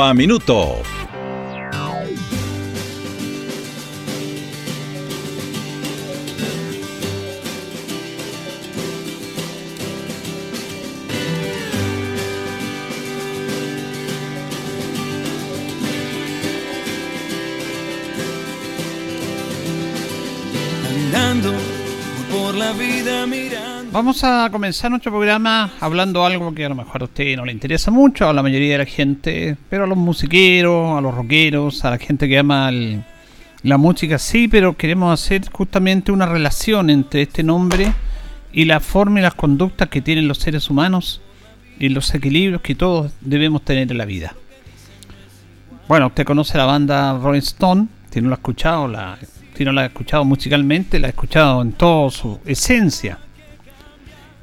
a Minuto. A comenzar nuestro programa hablando algo que a lo mejor a usted no le interesa mucho, a la mayoría de la gente, pero a los musiqueros, a los rockeros, a la gente que ama la música, sí, pero queremos hacer justamente una relación entre este nombre y la forma y las conductas que tienen los seres humanos y los equilibrios que todos debemos tener en la vida. Bueno, usted conoce la banda Rolling Stone, si no la ha escuchado, la, si no la ha escuchado musicalmente, la ha escuchado en toda su esencia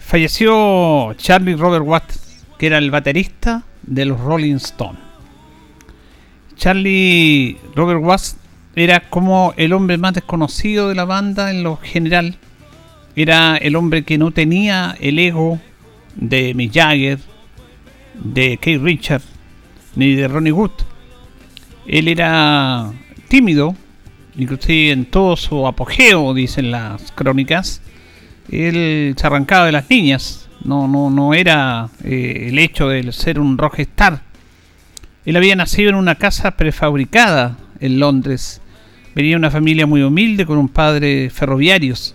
falleció Charlie Robert Watts, que era el baterista de los Rolling Stones. Charlie Robert Watts era como el hombre más desconocido de la banda en lo general. Era el hombre que no tenía el ego de Mick Jagger, de Keith Richard, ni de Ronnie Wood. Él era tímido, inclusive en todo su apogeo, dicen las crónicas él se arrancaba de las niñas, no, no, no era eh, el hecho de ser un rockstar. Él había nacido en una casa prefabricada en Londres. Venía de una familia muy humilde con un padre ferroviarios.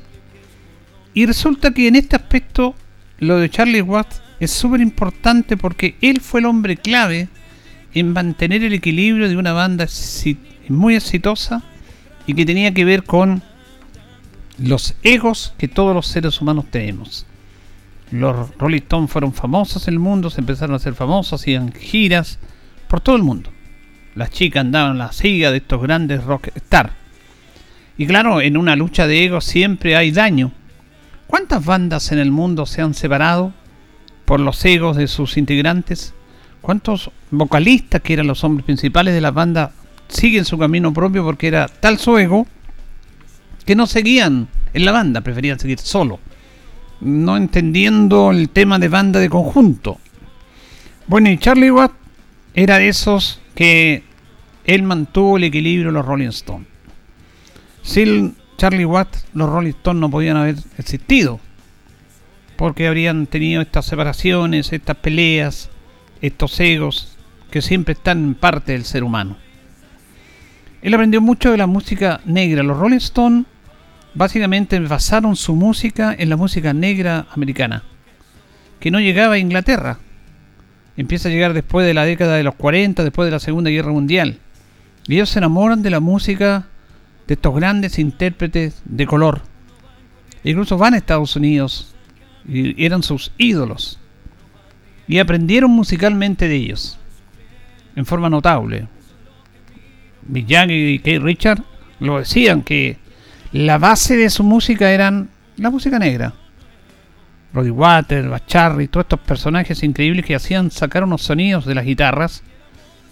Y resulta que en este aspecto lo de Charlie Watts es súper importante porque él fue el hombre clave en mantener el equilibrio de una banda muy exitosa y que tenía que ver con los egos que todos los seres humanos tenemos. Los Rolling Stones fueron famosos en el mundo, se empezaron a hacer famosos, hacían giras por todo el mundo. Las chicas andaban a la siga de estos grandes rock stars. Y claro, en una lucha de egos siempre hay daño. ¿Cuántas bandas en el mundo se han separado por los egos de sus integrantes? ¿Cuántos vocalistas que eran los hombres principales de la banda siguen su camino propio porque era tal su ego que no seguían en la banda, preferían seguir solo, no entendiendo el tema de banda de conjunto. Bueno, y Charlie Watt era de esos que él mantuvo el equilibrio de los Rolling Stones. Sin Charlie Watt, los Rolling Stones no podían haber existido, porque habrían tenido estas separaciones, estas peleas, estos egos que siempre están en parte del ser humano. Él aprendió mucho de la música negra. Los Rolling Stones básicamente basaron su música en la música negra americana, que no llegaba a Inglaterra. Empieza a llegar después de la década de los 40, después de la Segunda Guerra Mundial. Y ellos se enamoran de la música de estos grandes intérpretes de color. Incluso van a Estados Unidos y eran sus ídolos. Y aprendieron musicalmente de ellos. En forma notable. Jagger y Keith Richard lo decían que la base de su música eran la música negra. Roddy Water, Bacharry, todos estos personajes increíbles que hacían sacar unos sonidos de las guitarras,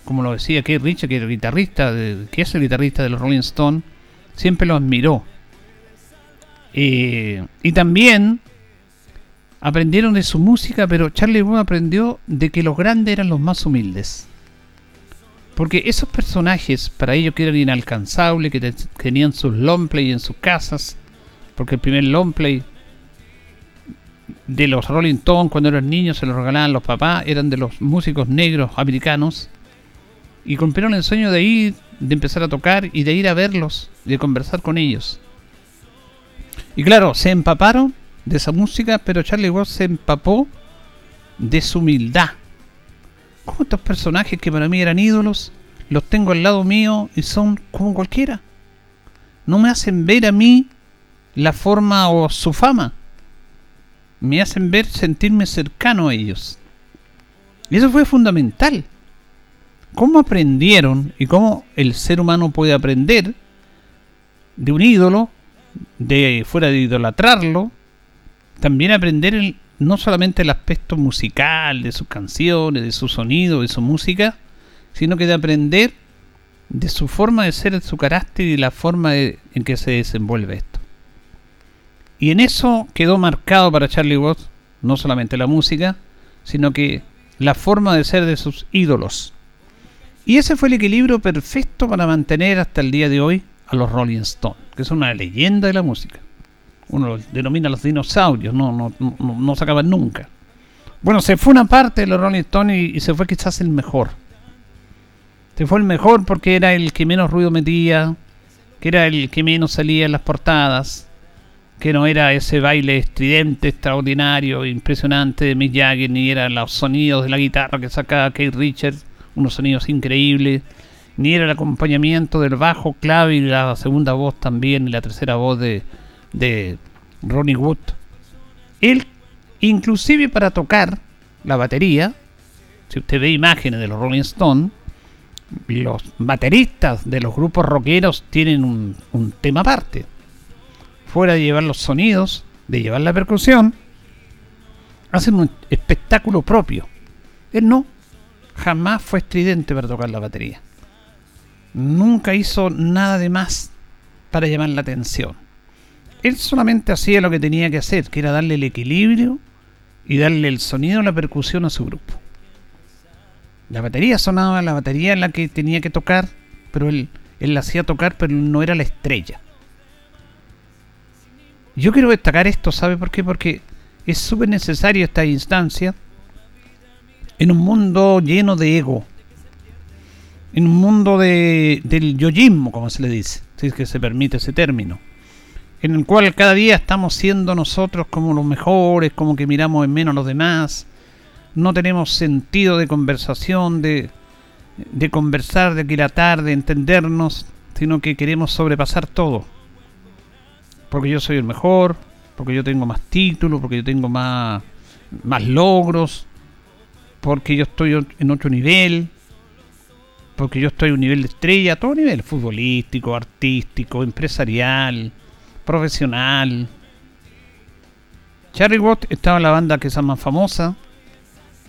como lo decía Keith Richard, que el guitarrista, de, que es el guitarrista de los Rolling Stones, siempre lo admiró. Eh, y también aprendieron de su música, pero Charlie Wood aprendió de que los grandes eran los más humildes. Porque esos personajes, para ellos que eran inalcanzables, que tenían sus long play en sus casas, porque el primer long play de los Rolling Stones cuando eran niños se los regalaban los papás, eran de los músicos negros americanos, y cumplieron el sueño de ir, de empezar a tocar y de ir a verlos, de conversar con ellos. Y claro, se empaparon de esa música, pero Charlie Watts se empapó de su humildad ¿Cómo estos personajes que para mí eran ídolos los tengo al lado mío y son como cualquiera? No me hacen ver a mí la forma o su fama. me hacen ver, sentirme cercano a ellos. Y eso fue fundamental. ¿Cómo aprendieron y cómo el ser humano puede aprender de un ídolo, de fuera de idolatrarlo, también aprender no solamente el aspecto musical de sus canciones, de su sonido, de su música, sino que de aprender de su forma de ser, de su carácter y la forma en que se desenvuelve esto. Y en eso quedó marcado para Charlie Watts no solamente la música, sino que la forma de ser de sus ídolos. Y ese fue el equilibrio perfecto para mantener hasta el día de hoy a los Rolling Stones, que son una leyenda de la música. Uno los denomina los dinosaurios, no, no, no, no se nunca. Bueno, se fue una parte de los Rolling Stones y, y se fue quizás el mejor. Se fue el mejor porque era el que menos ruido metía, que era el que menos salía en las portadas, que no era ese baile estridente, extraordinario, impresionante de Mick Jagger, ni eran los sonidos de la guitarra que sacaba Kate Richards, unos sonidos increíbles, ni era el acompañamiento del bajo clave y la segunda voz también, y la tercera voz de, de Ronnie Wood. Él, inclusive para tocar la batería, si usted ve imágenes de los Rolling Stones, los bateristas de los grupos rockeros tienen un, un tema aparte fuera de llevar los sonidos, de llevar la percusión, hacen un espectáculo propio. Él no, jamás fue estridente para tocar la batería. Nunca hizo nada de más para llamar la atención. Él solamente hacía lo que tenía que hacer, que era darle el equilibrio y darle el sonido, la percusión a su grupo. La batería sonaba, la batería en la que tenía que tocar, pero él, él la hacía tocar, pero no era la estrella. Yo quiero destacar esto, ¿sabe por qué? Porque es súper necesario esta instancia en un mundo lleno de ego, en un mundo de, del yoyismo, como se le dice, si es que se permite ese término, en el cual cada día estamos siendo nosotros como los mejores, como que miramos en menos a los demás, no tenemos sentido de conversación, de, de conversar, de aquilatar, de entendernos, sino que queremos sobrepasar todo. Porque yo soy el mejor, porque yo tengo más títulos, porque yo tengo más, más logros, porque yo estoy en otro nivel, porque yo estoy en un nivel de estrella, a todo nivel, futbolístico, artístico, empresarial, profesional. Charlie Watt estaba en la banda que es más famosa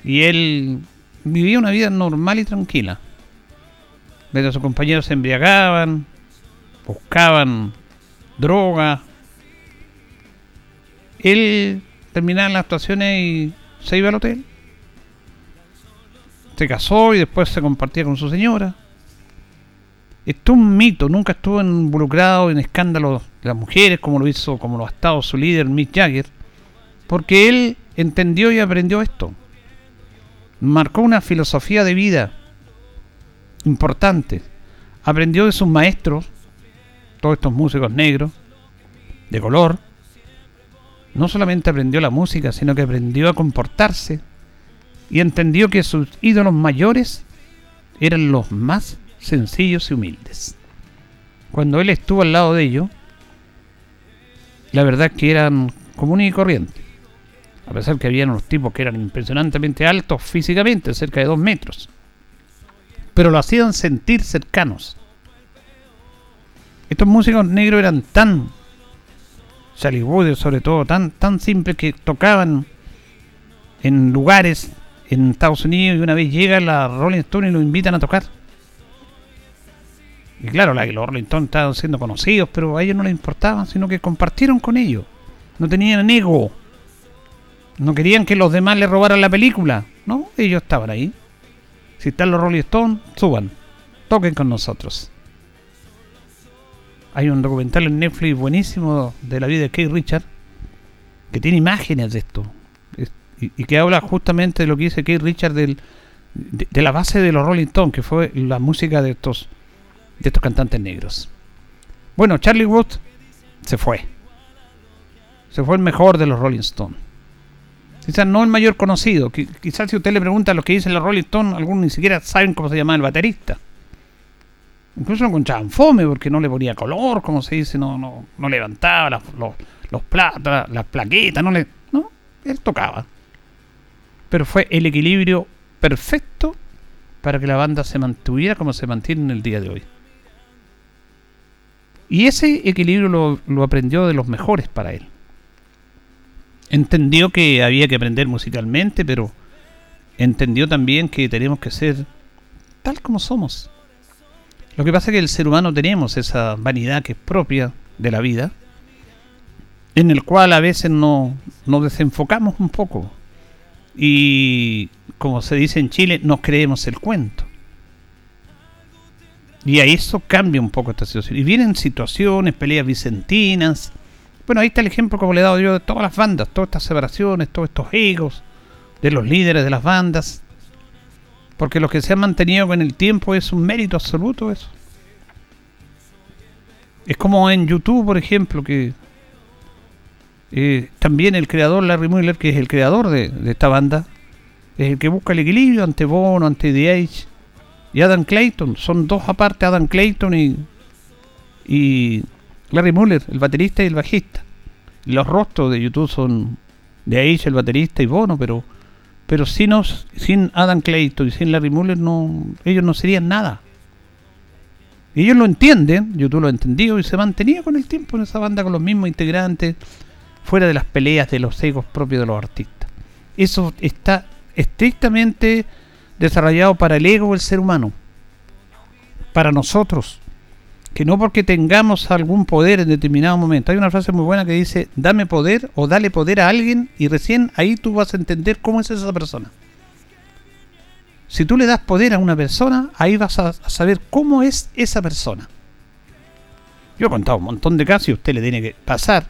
y él vivía una vida normal y tranquila. Mientras sus compañeros se embriagaban, buscaban droga, él terminaba las actuaciones y se iba al hotel. Se casó y después se compartía con su señora. Esto es un mito, nunca estuvo involucrado en escándalos de las mujeres como lo hizo, como lo ha estado su líder Mick Jagger, porque él entendió y aprendió esto. Marcó una filosofía de vida importante. Aprendió de sus maestros, todos estos músicos negros, de color, no solamente aprendió la música, sino que aprendió a comportarse y entendió que sus ídolos mayores eran los más sencillos y humildes. Cuando él estuvo al lado de ellos, la verdad que eran comunes y corrientes. A pesar que habían unos tipos que eran impresionantemente altos físicamente, cerca de dos metros. Pero lo hacían sentir cercanos. Estos músicos negros eran tan Charlie sobre todo, tan, tan simples que tocaban en lugares en Estados Unidos y una vez llega la Rolling Stone y lo invitan a tocar. Y claro, la, los Rolling Stones estaban siendo conocidos, pero a ellos no les importaban, sino que compartieron con ellos. No tenían ego. No querían que los demás le robaran la película. No, ellos estaban ahí. Si están los Rolling Stones, suban. Toquen con nosotros. Hay un documental en Netflix buenísimo de la vida de Kate Richard que tiene imágenes de esto y, que habla justamente de lo que dice Kate Richard del, de, la base de los Rolling Stones, que fue la música de estos, de estos cantantes negros. Bueno, Charlie Wood se fue. Se fue el mejor de los Rolling Stones. Quizás no el mayor conocido. Quizás si usted le pregunta a los que dicen los Rolling Stones, algunos ni siquiera saben cómo se llama el baterista. Incluso lo encontraban fome porque no le ponía color, como se dice, no, no, no levantaba las, los, los las plaquetas, no le. ¿no? él tocaba. Pero fue el equilibrio perfecto para que la banda se mantuviera como se mantiene en el día de hoy. Y ese equilibrio lo, aprendió de los mejores para él. Entendió que había que aprender musicalmente, pero entendió también que tenemos que ser tal como somos. Lo que pasa es que el ser humano tenemos esa vanidad que es propia de la vida, en el cual a veces no, nos desenfocamos un poco. Y como se dice en Chile, nos creemos el cuento. Y a eso cambia un poco esta situación. Y vienen situaciones, peleas vicentinas. Bueno, ahí está el ejemplo como le he dado yo de todas las bandas, todas estas separaciones, todos estos egos de los líderes de las bandas. Porque lo que se ha mantenido con el tiempo es un mérito absoluto eso. Es como en YouTube, por ejemplo, que eh, también el creador Larry Mueller, que es el creador de, esta banda, es el que busca el equilibrio ante Bono, ante The Age y Adam Clayton. Son dos aparte, Adam Clayton y, y Larry Mueller, el baterista y el bajista. Los rostros de YouTube son The Age, el baterista y Bono, pero pero sin, sin Adam Clayton y sin Larry Mueller no, ellos no serían nada. Ellos lo entienden, YouTube lo ha entendido y se mantenía con el tiempo en esa banda con los mismos integrantes, fuera de las peleas de los egos propios de los artistas. Eso está estrictamente desarrollado para el ego del ser humano, para nosotros, que no porque tengamos algún poder en determinado momento. Hay una frase muy buena que dice, dame poder o dale poder a alguien y recién ahí tú vas a entender cómo es esa persona. Si tú le das poder a una persona, ahí vas a saber cómo es esa persona. Yo he contado un montón de casos y usted le tiene que pasar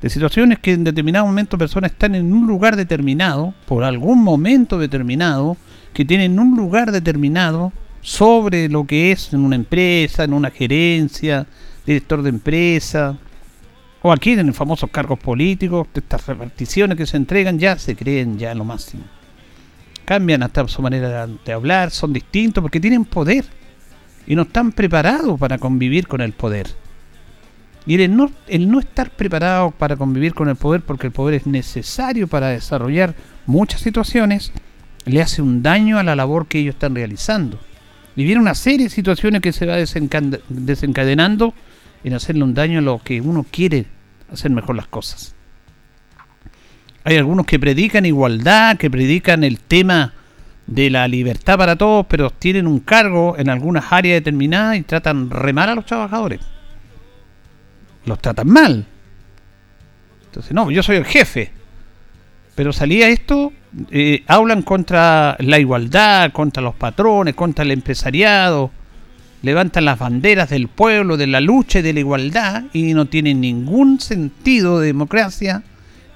de situaciones que en determinado momento personas están en un lugar determinado, por algún momento determinado, que tienen un lugar determinado sobre lo que es en una empresa, en una gerencia, director de empresa, o aquí en famosos cargos políticos, estas reparticiones que se entregan ya se creen ya lo máximo. Cambian hasta su manera de hablar, son distintos porque tienen poder y no están preparados para convivir con el poder. Y el no, el no estar preparado para convivir con el poder, porque el poder es necesario para desarrollar muchas situaciones, le hace un daño a la labor que ellos están realizando. Y viene una serie de situaciones que se va desencadenando en hacerle un daño a lo que uno quiere hacer mejor las cosas. Hay algunos que predican igualdad, que predican el tema de la libertad para todos, pero tienen un cargo en algunas áreas determinadas y tratan remar a los trabajadores los tratan mal. Entonces, no, yo soy el jefe. Pero salía esto, eh, hablan contra la igualdad, contra los patrones, contra el empresariado, levantan las banderas del pueblo, de la lucha y de la igualdad, y no tienen ningún sentido de democracia,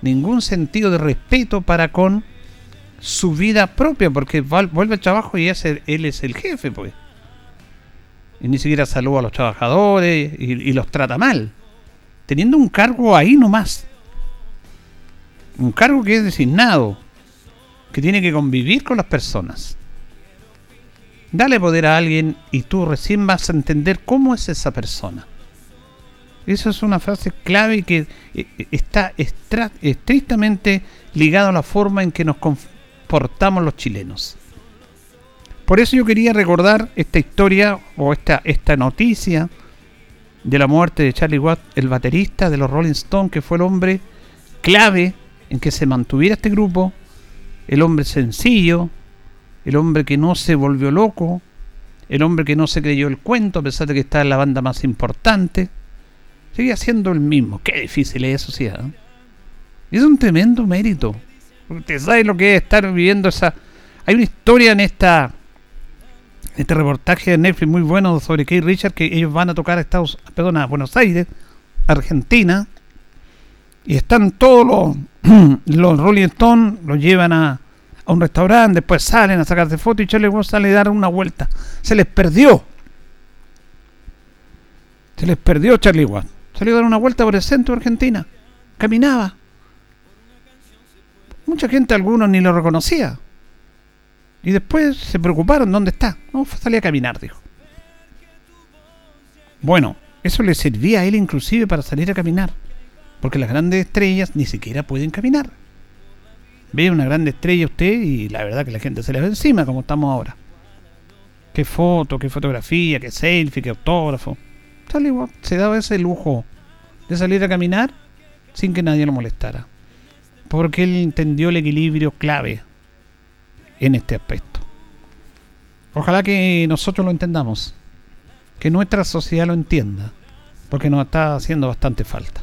ningún sentido de respeto para con su vida propia, porque vuelve al trabajo y él es el jefe, pues. Y ni siquiera saluda a los trabajadores y los trata mal teniendo un cargo ahí nomás. Un cargo que es designado, que tiene que convivir con las personas. Dale poder a alguien y tú recién vas a entender cómo es esa persona. Eso es una frase clave que eh, está estrictamente ligada a la forma en que nos comportamos los chilenos. Por eso yo quería recordar esta historia o esta, esta noticia de la muerte de Charlie Watt, el baterista de los Rolling Stones, que fue el hombre clave en que se mantuviera este grupo, el hombre sencillo, el hombre que no se volvió loco, el hombre que no se creyó el cuento a pesar de que está en la banda más importante, sigue siendo el mismo. Qué difícil es eso, sí. ¿eh? Es un tremendo mérito. Usted sabe lo que es estar viviendo esa... Hay una historia en esta este reportaje de Netflix muy bueno sobre Kate Richard que ellos van a tocar a Estados, perdón, a Buenos Aires, Argentina, y están todos los, los Rolling Stones, los llevan a, a un restaurante, después salen a sacarse fotos y Charlie Watts sale a dar una vuelta. Se les perdió. Se les perdió Charlie Watts. Salió a dar una vuelta por el centro de Argentina. Caminaba. Mucha gente, algunos ni lo reconocía. Y después se preocuparon, ¿dónde está? No, salía a caminar, dijo. Bueno, eso le servía a él inclusive para salir a caminar. Porque las grandes estrellas ni siquiera pueden caminar. ve una gran estrella usted y la verdad que la gente se le ve encima como estamos ahora. Qué foto, qué fotografía, qué selfie, qué autógrafo. Se daba ese lujo de salir a caminar sin que nadie lo molestara. Porque él entendió el equilibrio clave en este aspecto. Ojalá que nosotros lo entendamos, que nuestra sociedad lo entienda, porque nos está haciendo bastante falta.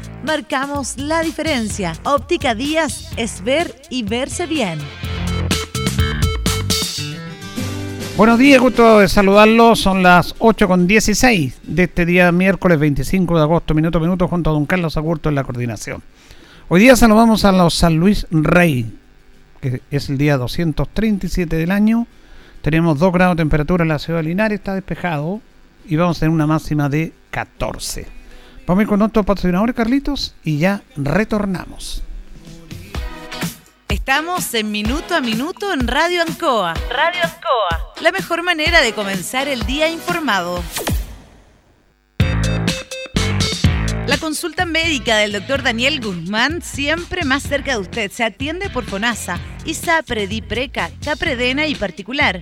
marcamos la diferencia. Óptica Díaz es ver y verse bien. Buenos días, gusto de saludarlos. Son las 8 con 16 de este día miércoles 25 de agosto, minuto a minuto, junto a don Carlos Agurto en la coordinación. Hoy día saludamos a los San Luis Rey, que es el día 237 del año. Tenemos 2 grados de temperatura en la ciudad de Linares, está despejado y vamos a tener una máxima de 14. Vamos a ir con otro patrocinador, Carlitos, y ya retornamos. Estamos en Minuto a Minuto en Radio Ancoa. Radio Ancoa. La mejor manera de comenzar el día informado. La consulta médica del doctor Daniel Guzmán siempre más cerca de usted. Se atiende por FONASA, ISAPRE, DIPRECA, CAPREDENA y particular.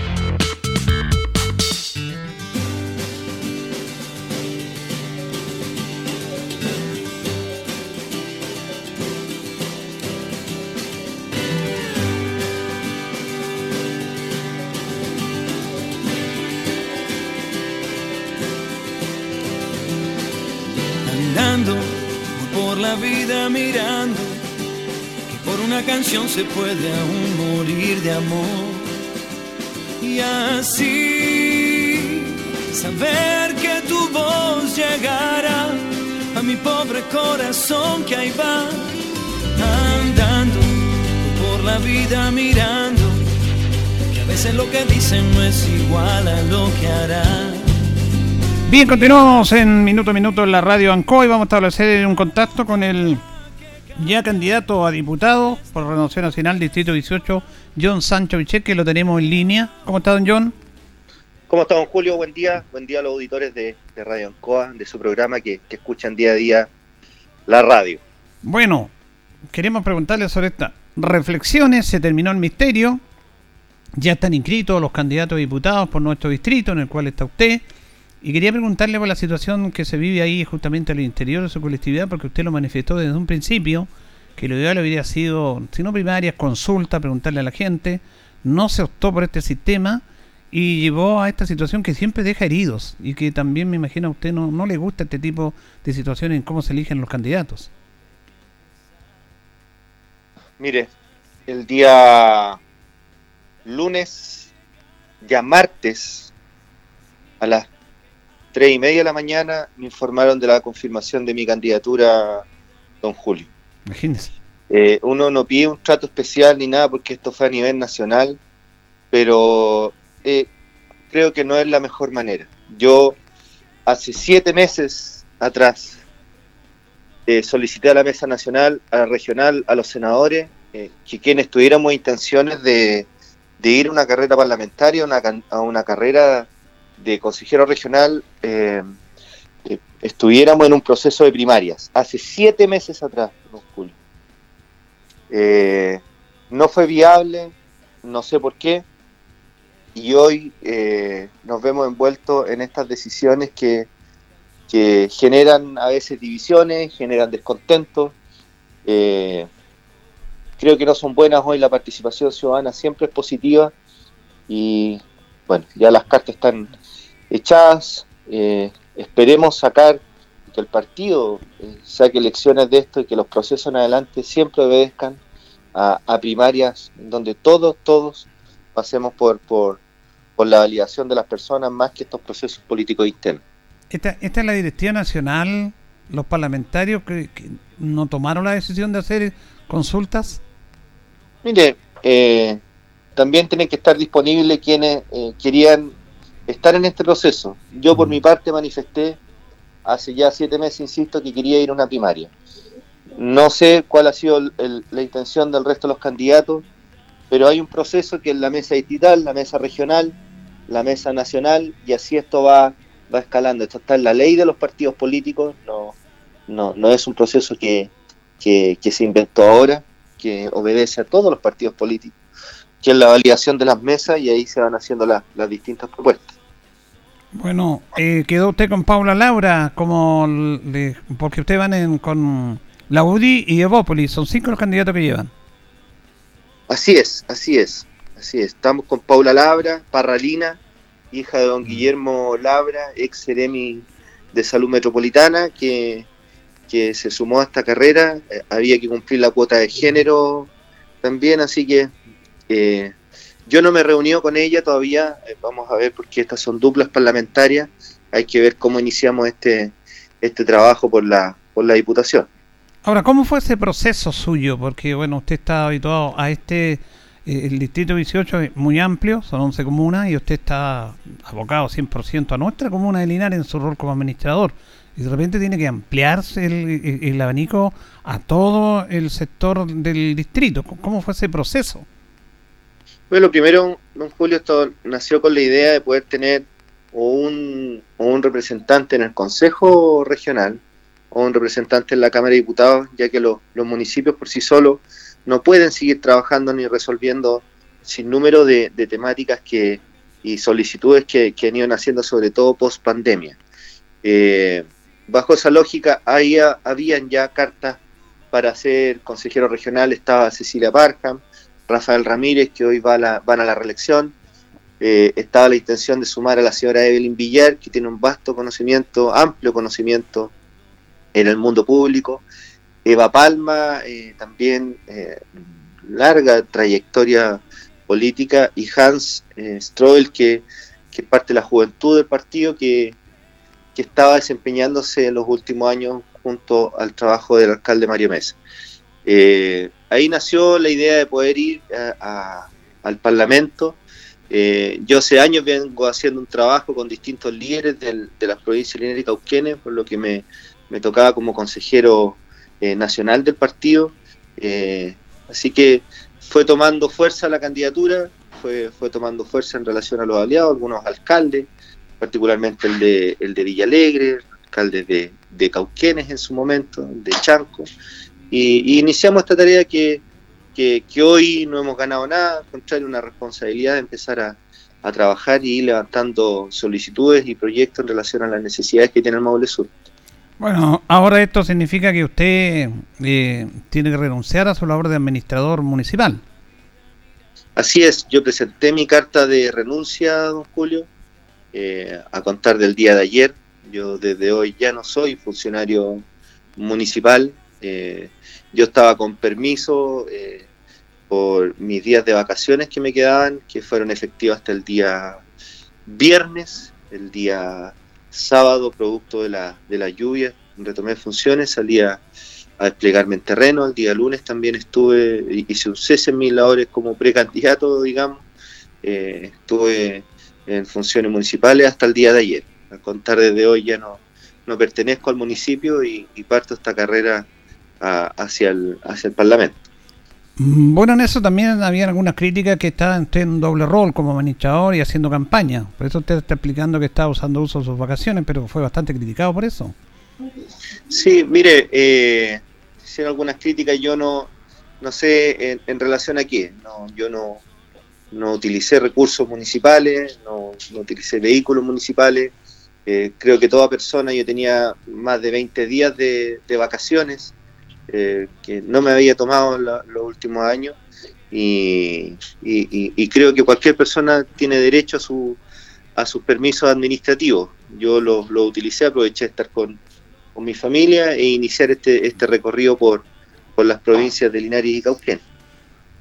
La vida mirando que por una canción se puede aún morir de amor. Y así saber que tu voz llegará a mi pobre corazón que ahí va andando por la vida mirando que a veces lo que dicen no es igual a lo que hará. Bien, continuamos en Minuto a Minuto en la radio ANCO y vamos a establecer un contacto con el ya candidato a diputado por Renovación Nacional, Distrito 18, John Sancho Vichet, que lo tenemos en línea. ¿Cómo está, don John? ¿Cómo está, don Julio? Buen día. Buen día a los auditores de, Radio ANCOA, de su programa que, que escuchan día a día la radio. Bueno, queremos preguntarle sobre estas reflexiones. Se terminó el misterio. Ya están inscritos los candidatos a diputados por nuestro distrito, en el cual está usted. Y quería preguntarle por la situación que se vive ahí justamente al interior de su colectividad, porque usted lo manifestó desde un principio, que lo ideal habría sido, si no primarias, consulta, preguntarle a la gente, no se optó por este sistema y llevó a esta situación que siempre deja heridos y que también me imagino a usted no, no le gusta este tipo de situaciones en cómo se eligen los candidatos. Mire, el día lunes, ya martes, a las tres y media de la mañana me informaron de la confirmación de mi candidatura, don Julio. Imagínese. Eh, uno no pide un trato especial ni nada porque esto fue a nivel nacional, pero eh, creo que no es la mejor manera. Yo hace siete meses atrás eh, solicité a la mesa nacional, a la regional, a los senadores, eh, que quienes tuviéramos intenciones de, ir a una carrera parlamentaria, a una carrera de consejero regional, eh, estuviéramos en un proceso de primarias. Hace siete meses atrás, Julio. no fue viable, no sé por qué, y hoy nos vemos envueltos en estas decisiones que que generan a veces divisiones, generan descontento. Eh, creo que no son buenas hoy, la participación ciudadana siempre es positiva y bueno, ya las cartas están echadas. Eh, esperemos sacar que el partido eh, saque elecciones de esto y que los procesos en adelante siempre obedezcan a, primarias donde todos, todos pasemos por, por, por la validación de las personas más que estos procesos políticos internos esta, esta es la directiva nacional, los parlamentarios que, no tomaron la decisión de hacer consultas. Mire, eh, también tienen que estar disponibles quienes eh, querían estar en este proceso. Yo por mm. mi parte manifesté hace ya siete meses, insisto, que quería ir a una primaria. No sé cuál ha sido la intención del resto de los candidatos, pero hay un proceso que es la mesa distrital, la mesa regional, la mesa nacional, y así esto va va escalando. Esto está en la ley de los partidos políticos, no, no, no es un proceso que, se inventó ahora, que obedece a todos los partidos políticos, que es la validación de las mesas y ahí se van haciendo las distintas propuestas. Bueno, eh, quedó usted con Paula Laura, como porque ustedes van con la UDI y Evópolis, son cinco los candidatos que llevan. Así es, así es, así es. Estamos con Paula Laura, Parralina, hija de don Guillermo Labra, ex seremi de salud metropolitana, que, se sumó a esta carrera. Eh, había que cumplir la cuota de género también, así que eh, yo no me reuní con ella todavía. Eh, vamos a ver, porque estas son duplas parlamentarias. Hay que ver cómo iniciamos este, este trabajo por la, por la Diputación. Ahora, ¿cómo fue ese proceso suyo? Porque, bueno, usted está habituado a este eh, el distrito 18 es muy amplio, son 11 comunas y usted está abocado 100% a nuestra comuna de Linares en su rol como administrador. Y de repente tiene que ampliarse el, abanico a todo el sector del distrito. ¿Cómo fue ese proceso? Bueno, primero, don Julio, esto nació con la idea de poder tener un, un representante en el Consejo Regional o un representante en la Cámara de Diputados, ya que los municipios por sí solos no pueden seguir trabajando ni resolviendo sin número de, temáticas que, y solicitudes que, han ido naciendo, sobre todo post pandemia. Eh, bajo esa lógica, había, habían ya cartas para ser consejero regional, estaba Cecilia Barham, Rafael Ramírez, que hoy va la, van a la reelección, eh, estaba la intención de sumar a la señora Evelyn Villar, que tiene un vasto conocimiento, amplio conocimiento en el mundo público, Eva Palma, eh, también eh, larga trayectoria política, y Hans Stroll, que, que, es parte de la juventud del partido, que, estaba desempeñándose en los últimos años junto al trabajo del alcalde Mario Mesa. Ahí nació la idea de poder ir al Parlamento. yo hace años vengo haciendo un trabajo con distintos líderes de la provincia de Linares y Cauquenes, por lo que me, tocaba como consejero eh, nacional del partido. Eh, así que fue tomando fuerza la candidatura, fue, tomando fuerza en relación a los aliados, algunos alcaldes, particularmente el de, el de Villa Alegre, alcaldes de, Cauquenes en su momento, de Chanco, y, iniciamos esta tarea que, que, hoy no hemos ganado nada, al contrario, una responsabilidad de empezar a, a trabajar y ir levantando solicitudes y proyectos en relación a las necesidades que tiene el Maule Sur. Bueno, ahora esto significa que usted eh, tiene que renunciar a su labor de administrador municipal. Así es, yo presenté mi carta de renuncia, don Julio, eh, a contar del día de ayer. Yo desde hoy ya no soy funcionario municipal. Eh, yo estaba con permiso por mis días de vacaciones que me quedaban, que fueron efectivos hasta el día viernes, el día sábado, producto de la, de la lluvia, retomé funciones, salí a, desplegarme en terreno. El día lunes también estuve, hice un cese en mis labores como precandidato, digamos. Eh, estuve en funciones municipales hasta el día de ayer. A contar desde hoy ya no, no pertenezco al municipio y, parto esta carrera hacia, el, hacia el Parlamento. Mm, bueno, en eso también había algunas críticas que estaba en un doble rol como administrador y haciendo campaña. Por eso usted está explicando que estaba usando uso de sus vacaciones, pero fue bastante criticado por eso. Sí, mire, eh, hicieron algunas críticas, yo no, no sé en, relación a qué. No, yo no, no utilicé recursos municipales, no, no utilicé vehículos municipales. Eh, creo que toda persona, yo tenía más de 20 días de, vacaciones eh, que no me había tomado los últimos años y, creo que cualquier persona tiene derecho a, su, a sus permisos administrativos. Yo los lo utilicé, aproveché de estar con, con mi familia e iniciar este, este recorrido por, por las provincias de Linares y Cauquén.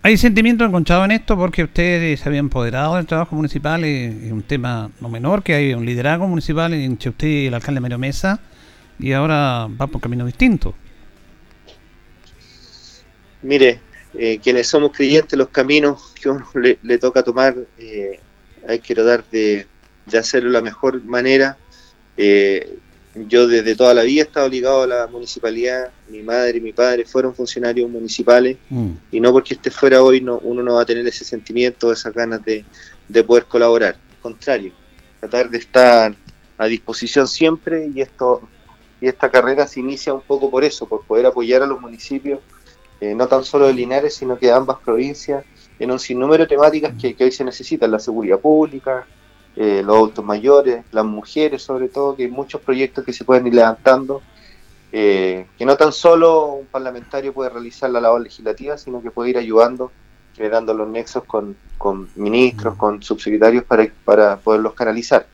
Hay sentimiento encontrado en esto porque ustedes se habían empoderado del trabajo municipal, es un tema no menor, que hay un liderazgo municipal entre usted y el alcalde Mario Mesa, y ahora va por camino distinto. Mire, eh, quienes somos creyentes, los caminos que uno le, toca tomar, eh, hay que tratar de, de hacerlo de la mejor manera. Eh, yo desde toda la vida he estado ligado a la municipalidad, mi madre y mi padre fueron funcionarios municipales mm. y no porque esté fuera hoy no, uno no va a tener ese sentimiento, esas ganas de, poder colaborar. Al contrario, tratar de estar a disposición siempre y esto y esta carrera se inicia un poco por eso, por poder apoyar a los municipios, eh, no tan solo de Linares, sino que de ambas provincias, en un sinnúmero de temáticas que, que hoy se necesitan, la seguridad pública, eh, los adultos mayores, las mujeres sobre todo, que hay muchos proyectos que se pueden ir levantando, eh, que no tan solo un parlamentario puede realizar la labor legislativa, sino que puede ir ayudando, generando los nexos con, ministros, con subsecretarios para, para poderlos canalizar.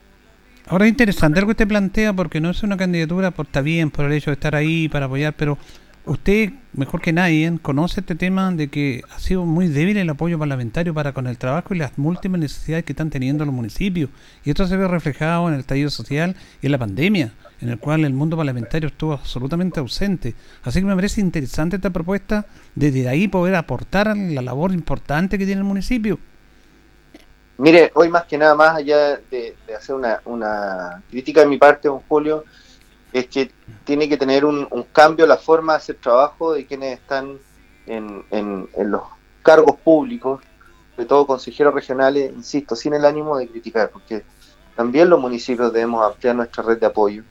Ahora es interesante lo que usted plantea porque no es una candidatura, por está bien por el hecho de estar ahí para apoyar, pero Usted, mejor que nadie, conoce este tema de que ha sido muy débil el apoyo parlamentario para con el trabajo y las múltiples necesidades que están teniendo los municipios. Y esto se ve reflejado en el estallido social y en la pandemia, en el cual el mundo parlamentario estuvo absolutamente ausente. Así que me parece interesante esta propuesta desde ahí poder aportar la labor importante que tiene el municipio. Mire, hoy más que nada, más allá de, hacer una, una crítica de mi parte, don Julio, es que tiene que tener un, cambio la forma de hacer trabajo de quienes están en, en, los cargos públicos, de todo consejeros regionales, insisto, sin el ánimo de criticar, porque también los municipios debemos ampliar nuestra red de apoyo,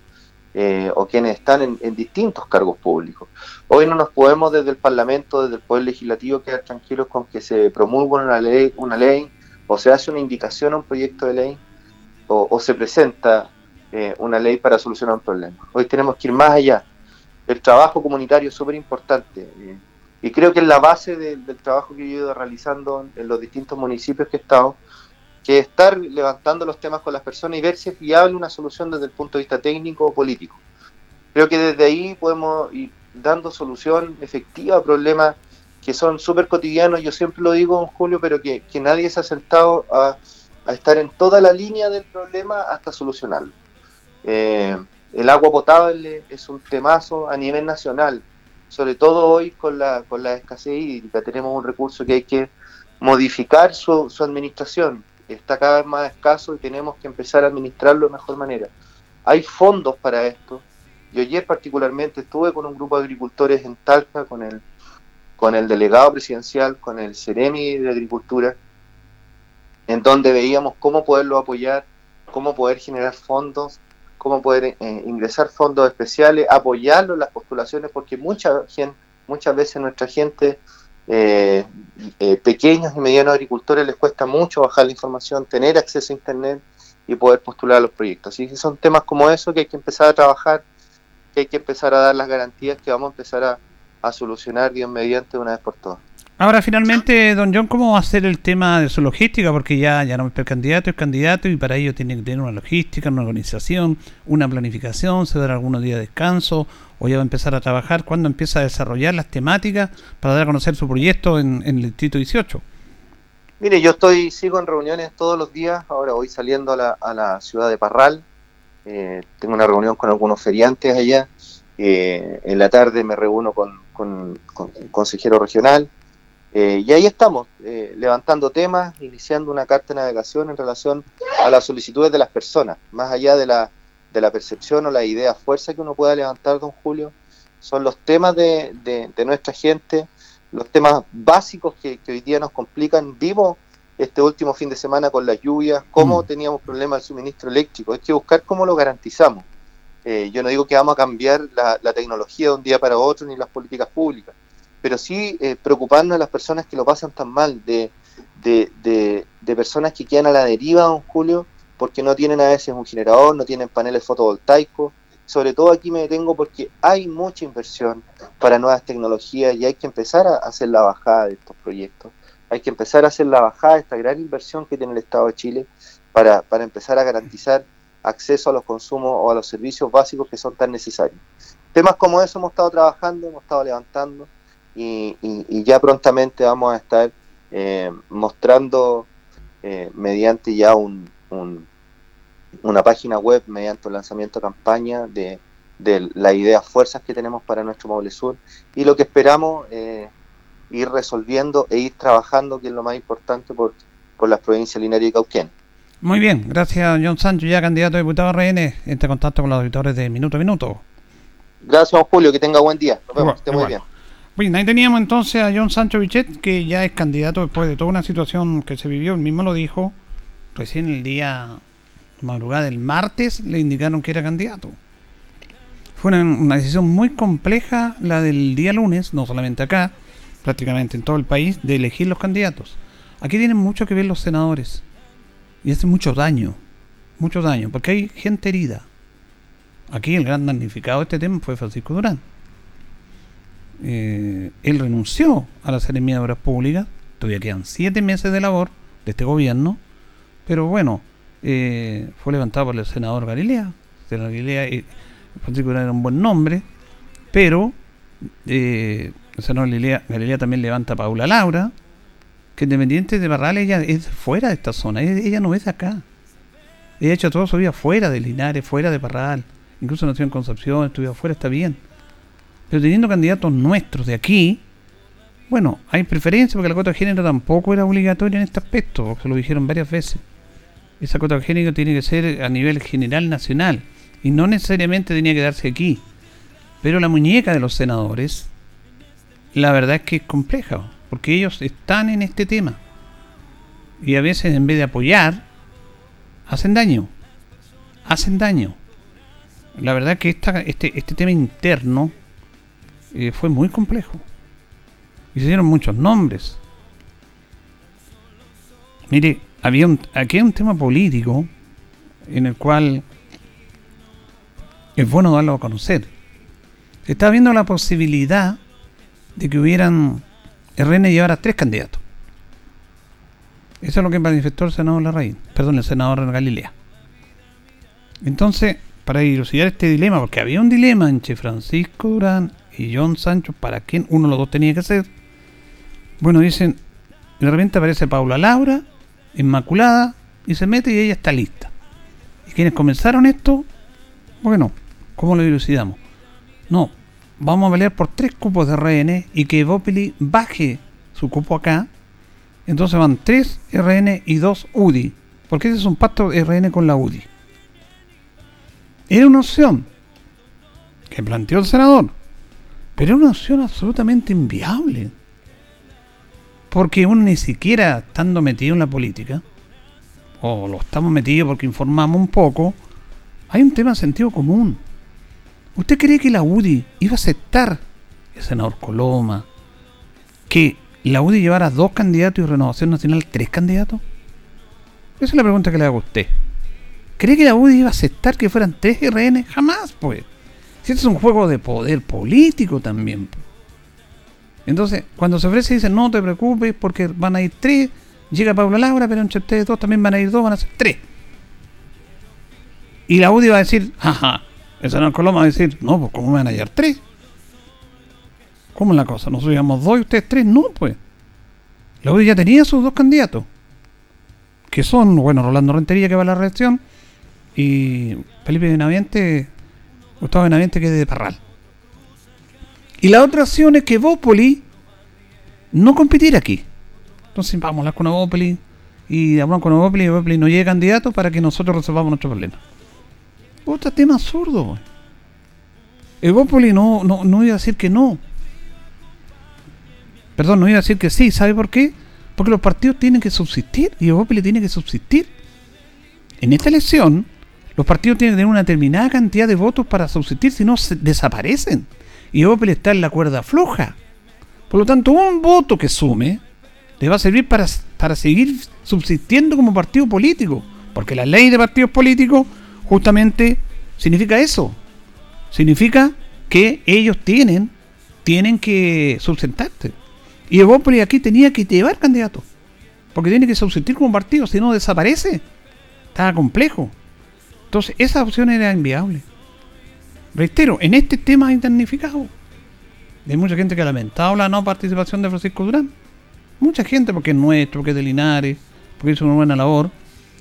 eh, o quienes están en, distintos cargos públicos. Hoy no nos podemos desde el Parlamento, desde el Poder Legislativo, quedar tranquilos con que se promulgue una ley, una ley o se hace una indicación a un proyecto de ley, o se presenta eh, una ley para solucionar un problema. Hoy tenemos que ir más allá. El trabajo comunitario es súper importante eh, y creo que es la base del trabajo que yo he ido realizando en, los distintos municipios que he estado, que es estar levantando los temas con las personas y ver si es viable una solución desde el punto de vista técnico o político. Creo que desde ahí podemos ir dando solución efectiva a problemas que son súper cotidianos, yo siempre lo digo, Julio, pero que, nadie se ha sentado a estar en toda la línea del problema hasta solucionarlo. Eh, el agua potable es un temazo a nivel nacional, sobre todo hoy con la, con la escasez hídrica. Tenemos un recurso que hay que modificar su, administración. Está cada vez más escaso y tenemos que empezar a administrarlo de mejor manera. Hay fondos para esto. Yo ayer particularmente estuve con un grupo de agricultores en Talca, con el, con el delegado presidencial, con el Ceremi de Agricultura, en donde veíamos cómo poderlo apoyar, cómo poder generar fondos cómo poder eh, ingresar fondos especiales, apoyarlo en las postulaciones, porque mucha gente, muchas veces nuestra gente, eh, eh, pequeños y medianos agricultores, les cuesta mucho bajar la información, tener acceso a Internet y poder postular a los proyectos. Así que son temas como eso que hay que empezar a trabajar, que hay que empezar a dar las garantías que vamos a empezar a, a solucionar, Dios mediante, una vez por todas. Ahora, finalmente, don John, ¿cómo va a ser el tema de su logística? Porque ya, ya no es candidato, es candidato y para ello tiene que tener una logística, una organización, una planificación, se dará algunos días de descanso o ya va a empezar a trabajar. ¿Cuándo empieza a desarrollar las temáticas para dar a conocer su proyecto en, el Distrito 18? Mire, yo estoy, sigo en reuniones todos los días, ahora voy saliendo a la, ciudad de Parral, eh, tengo una reunión con algunos feriantes allá, eh, en la tarde me reúno con, con, con el consejero regional, eh, y ahí estamos, eh, levantando temas, iniciando una carta de navegación en relación a las solicitudes de las personas, más allá de, la, de la percepción o la idea fuerza que uno pueda levantar, don Julio, son los temas de, de, nuestra gente, los temas básicos que, hoy día nos complican. Vivo este último fin de semana con las lluvias, cómo mm. teníamos problemas del suministro eléctrico. Hay que buscar cómo lo garantizamos. Eh, yo no digo que vamos a cambiar la, tecnología de un día para otro ni las políticas públicas, pero sí eh, preocuparnos de las personas que lo pasan tan mal, de, personas que quedan a la deriva, don Julio, porque no tienen a veces un generador, no tienen paneles fotovoltaicos. Sobre todo aquí me detengo porque hay mucha inversión para nuevas tecnologías y hay que empezar a hacer la bajada de estos proyectos. Hay que empezar a hacer la bajada de esta gran inversión que tiene el Estado de Chile para, para empezar a garantizar acceso a los consumos o a los servicios básicos que son tan necesarios. Temas como eso hemos estado trabajando, hemos estado levantando y, ya prontamente vamos a estar eh, mostrando eh, mediante ya un, una página web, mediante un lanzamiento de campaña de, de las ideas fuerzas que tenemos para nuestro Moble Sur y lo que esperamos eh, ir resolviendo e ir trabajando, que es lo más importante, por, por las provincias Linares y Cauquén. Muy bien, gracias John Sancho, ya candidato a diputado RN, en este contacto con los auditores de Minuto a Minuto. Gracias Julio, que tenga buen día. Nos vemos, esté muy bien. Bien, ahí teníamos entonces a John Sancho Bichet, que ya es candidato después de toda una situación que se vivió, él mismo lo dijo, recién el día madrugada del martes le indicaron que era candidato. Fue una, una, decisión muy compleja la del día lunes, no solamente acá, prácticamente en todo el país, de elegir los candidatos. Aquí tienen mucho que ver los senadores. Y hace mucho daño, mucho daño, porque hay gente herida. Aquí el gran damnificado de este tema fue Francisco Durán. Eh, él renunció a la Seremía de Obras Públicas, todavía quedan siete meses de labor de este gobierno, pero bueno, eh, fue levantado por el senador Galilea. El Galilea eh, Francisco Durán era un buen nombre, pero el senador Galilea, también levanta a Paula Laura, que independiente de Barral, ella es fuera de esta zona, ella, no es de acá. Ella ha hecho toda su vida fuera de Linares, fuera de Parral. Incluso nació en Concepción, estudió afuera, está bien. Pero teniendo candidatos nuestros de aquí, bueno, hay preferencia porque la cuota de género tampoco era obligatoria en este aspecto, se lo dijeron varias veces. Esa cuota de género tiene que ser a nivel general nacional y no necesariamente tenía que darse aquí. Pero la muñeca de los senadores, la verdad es que es compleja porque ellos están en este tema. Y a veces en vez de apoyar, hacen daño. Hacen daño. La verdad que esta, este, este tema interno fue muy complejo. Y se dieron muchos nombres. Mire, había un, aquí hay un tema político en el cual es bueno darlo a conocer. Se está viendo la posibilidad de que hubieran RN llevará tres candidatos. Eso es lo que manifestó el senador Larraín, perdón, el senador Galilea. Entonces, para dilucidar este dilema, porque había un dilema entre Francisco Durán y John Sancho, para quién uno de los dos tenía que ser. Bueno, dicen, de repente aparece Paula Laura, inmaculada, y se mete y ella está lista. ¿Y quienes comenzaron esto? Bueno, ¿cómo lo dilucidamos? No, vamos a pelear por tres cupos de RN y que Evopoli baje su cupo acá. Entonces van tres RN y dos UDI. Porque ese es un pacto RN con la UDI. Era una opción que planteó el senador. Pero era una opción absolutamente inviable. Porque uno ni siquiera estando metido en la política, o lo estamos metidos porque informamos un poco, hay un tema de sentido común. ¿Usted cree que la UDI iba a aceptar, el senador Coloma, que la UDI llevara dos candidatos y Renovación Nacional tres candidatos? Esa es la pregunta que le hago a usted. ¿Cree que la UDI iba a aceptar que fueran tres RN? Jamás, pues. Si este es un juego de poder político también. Entonces, cuando se ofrece, dice, no te preocupes porque van a ir tres. Llega Pablo Laura, pero entre ustedes dos también van a ir dos, van a ser tres. Y la UDI va a decir, jaja, el senador Coloma va a decir, no, pues ¿cómo van a hallar tres? ¿Cómo es la cosa? ¿Nosotros llevamos dos y ustedes tres? No, pues. La UDI ya tenía sus dos candidatos. Que son, bueno, Rolando Rentería que va a la reelección y Felipe Benaviente, Gustavo Benaviente que de Parral. Y la otra opción es que Bópoli no competir aquí. Entonces vamos a hablar con Bópoli y hablamos con Bópoli y Bópoli no llegue candidato para que nosotros resolvamos nuestro problema. Otro tema absurdo. Evópoli no, no, no iba a decir que no. Perdón, no iba a decir que sí. ¿Sabe por qué? Porque los partidos tienen que subsistir y Evópoli tiene que subsistir. En esta elección, los partidos tienen que tener una determinada cantidad de votos para subsistir, si no se desaparecen. Y Evópoli está en la cuerda floja. Por lo tanto, un voto que sume le va a servir para, para seguir subsistiendo como partido político. Porque la ley de partidos políticos justamente significa eso. Significa que ellos tienen, tienen que sustentarse. Y Evópolis aquí tenía que llevar candidato. Porque tiene que subsistir como partido, si no desaparece. Estaba complejo. Entonces, esa opción era inviable. Reitero, en este tema identificado. Hay mucha gente que ha lamentado la no participación de Francisco Durán. Mucha gente, porque es nuestro, porque es de Linares, porque hizo una buena labor.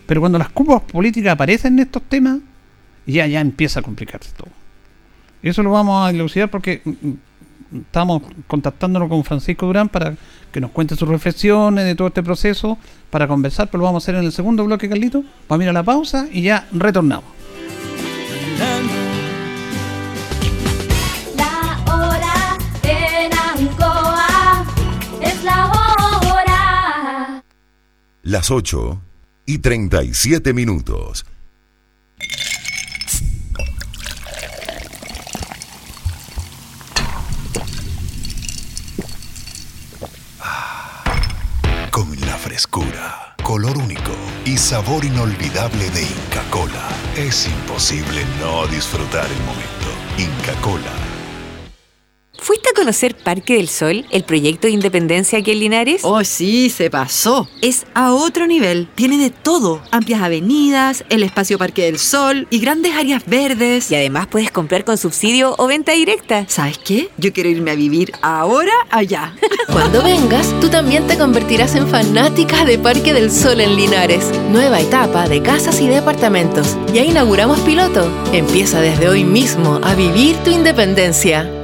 Pero cuando las cúpulas políticas aparecen en estos temas, ya, ya empieza a complicarse todo. Eso lo vamos a dilucidar porque mm, mm, estamos contactándonos con Francisco Durán para que nos cuente sus reflexiones de todo este proceso, para conversar, pero lo vamos a hacer en el segundo bloque, Carlito. Vamos a ir a la pausa y ya retornamos. La hora en Ancoa es la hora. Las 8 y 37 minutos. Frescura, color único y sabor inolvidable de Inca Cola, es imposible no disfrutar el momento. Inca Cola. ¿Fuiste a conocer Parque del Sol, el proyecto de independencia aquí en Linares? Oh, sí, se pasó. Es a otro nivel. Tiene de todo. Amplias avenidas, el espacio Parque del Sol y grandes áreas verdes. Y además puedes comprar con subsidio o venta directa. ¿Sabes qué? Yo quiero irme a vivir ahora allá. Cuando vengas, tú también te convertirás en fanática de Parque del Sol en Linares. Nueva etapa de casas y departamentos. Ya inauguramos piloto. Empieza desde hoy mismo a vivir tu independencia.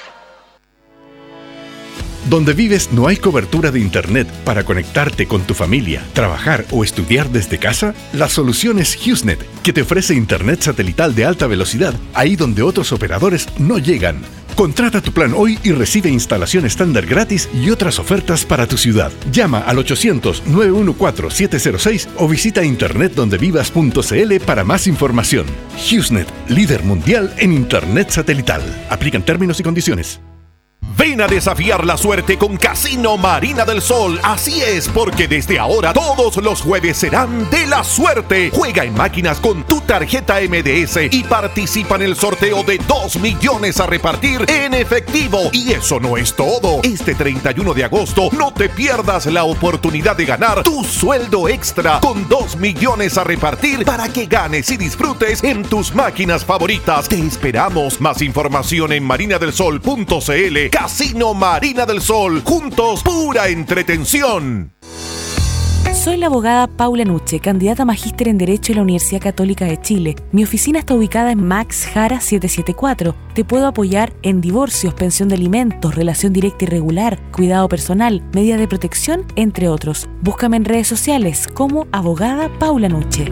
Donde vives no hay cobertura de Internet para conectarte con tu familia, trabajar o estudiar desde casa. La solución es HughesNet, que te ofrece Internet satelital de alta velocidad ahí donde otros operadores no llegan. Contrata tu plan hoy y recibe instalación estándar gratis y otras ofertas para tu ciudad. Llama al 800-914-706 o visita internetdondevivas.cl para más información. HughesNet, líder mundial en Internet satelital. Aplican términos y condiciones. Ven a desafiar la suerte con Casino Marina del Sol. Así es, porque desde ahora todos los jueves serán de la suerte. Juega en máquinas con tu tarjeta MDS y participa en el sorteo de 2 millones a repartir en efectivo. Y eso no es todo. Este 31 de agosto no te pierdas la oportunidad de ganar tu sueldo extra con 2 millones a repartir para que ganes y disfrutes en tus máquinas favoritas. Te esperamos. Más información en marinadelsol.cl. Casino Marina del Sol. Juntos, pura entretención. Soy la abogada Paula Nuche, candidata a magíster en Derecho en la Universidad Católica de Chile. Mi oficina está ubicada en Max Jara 774. Te puedo apoyar en divorcios, pensión de alimentos, relación directa y regular, cuidado personal, medidas de protección, entre otros. Búscame en redes sociales como abogada Paula Nuche.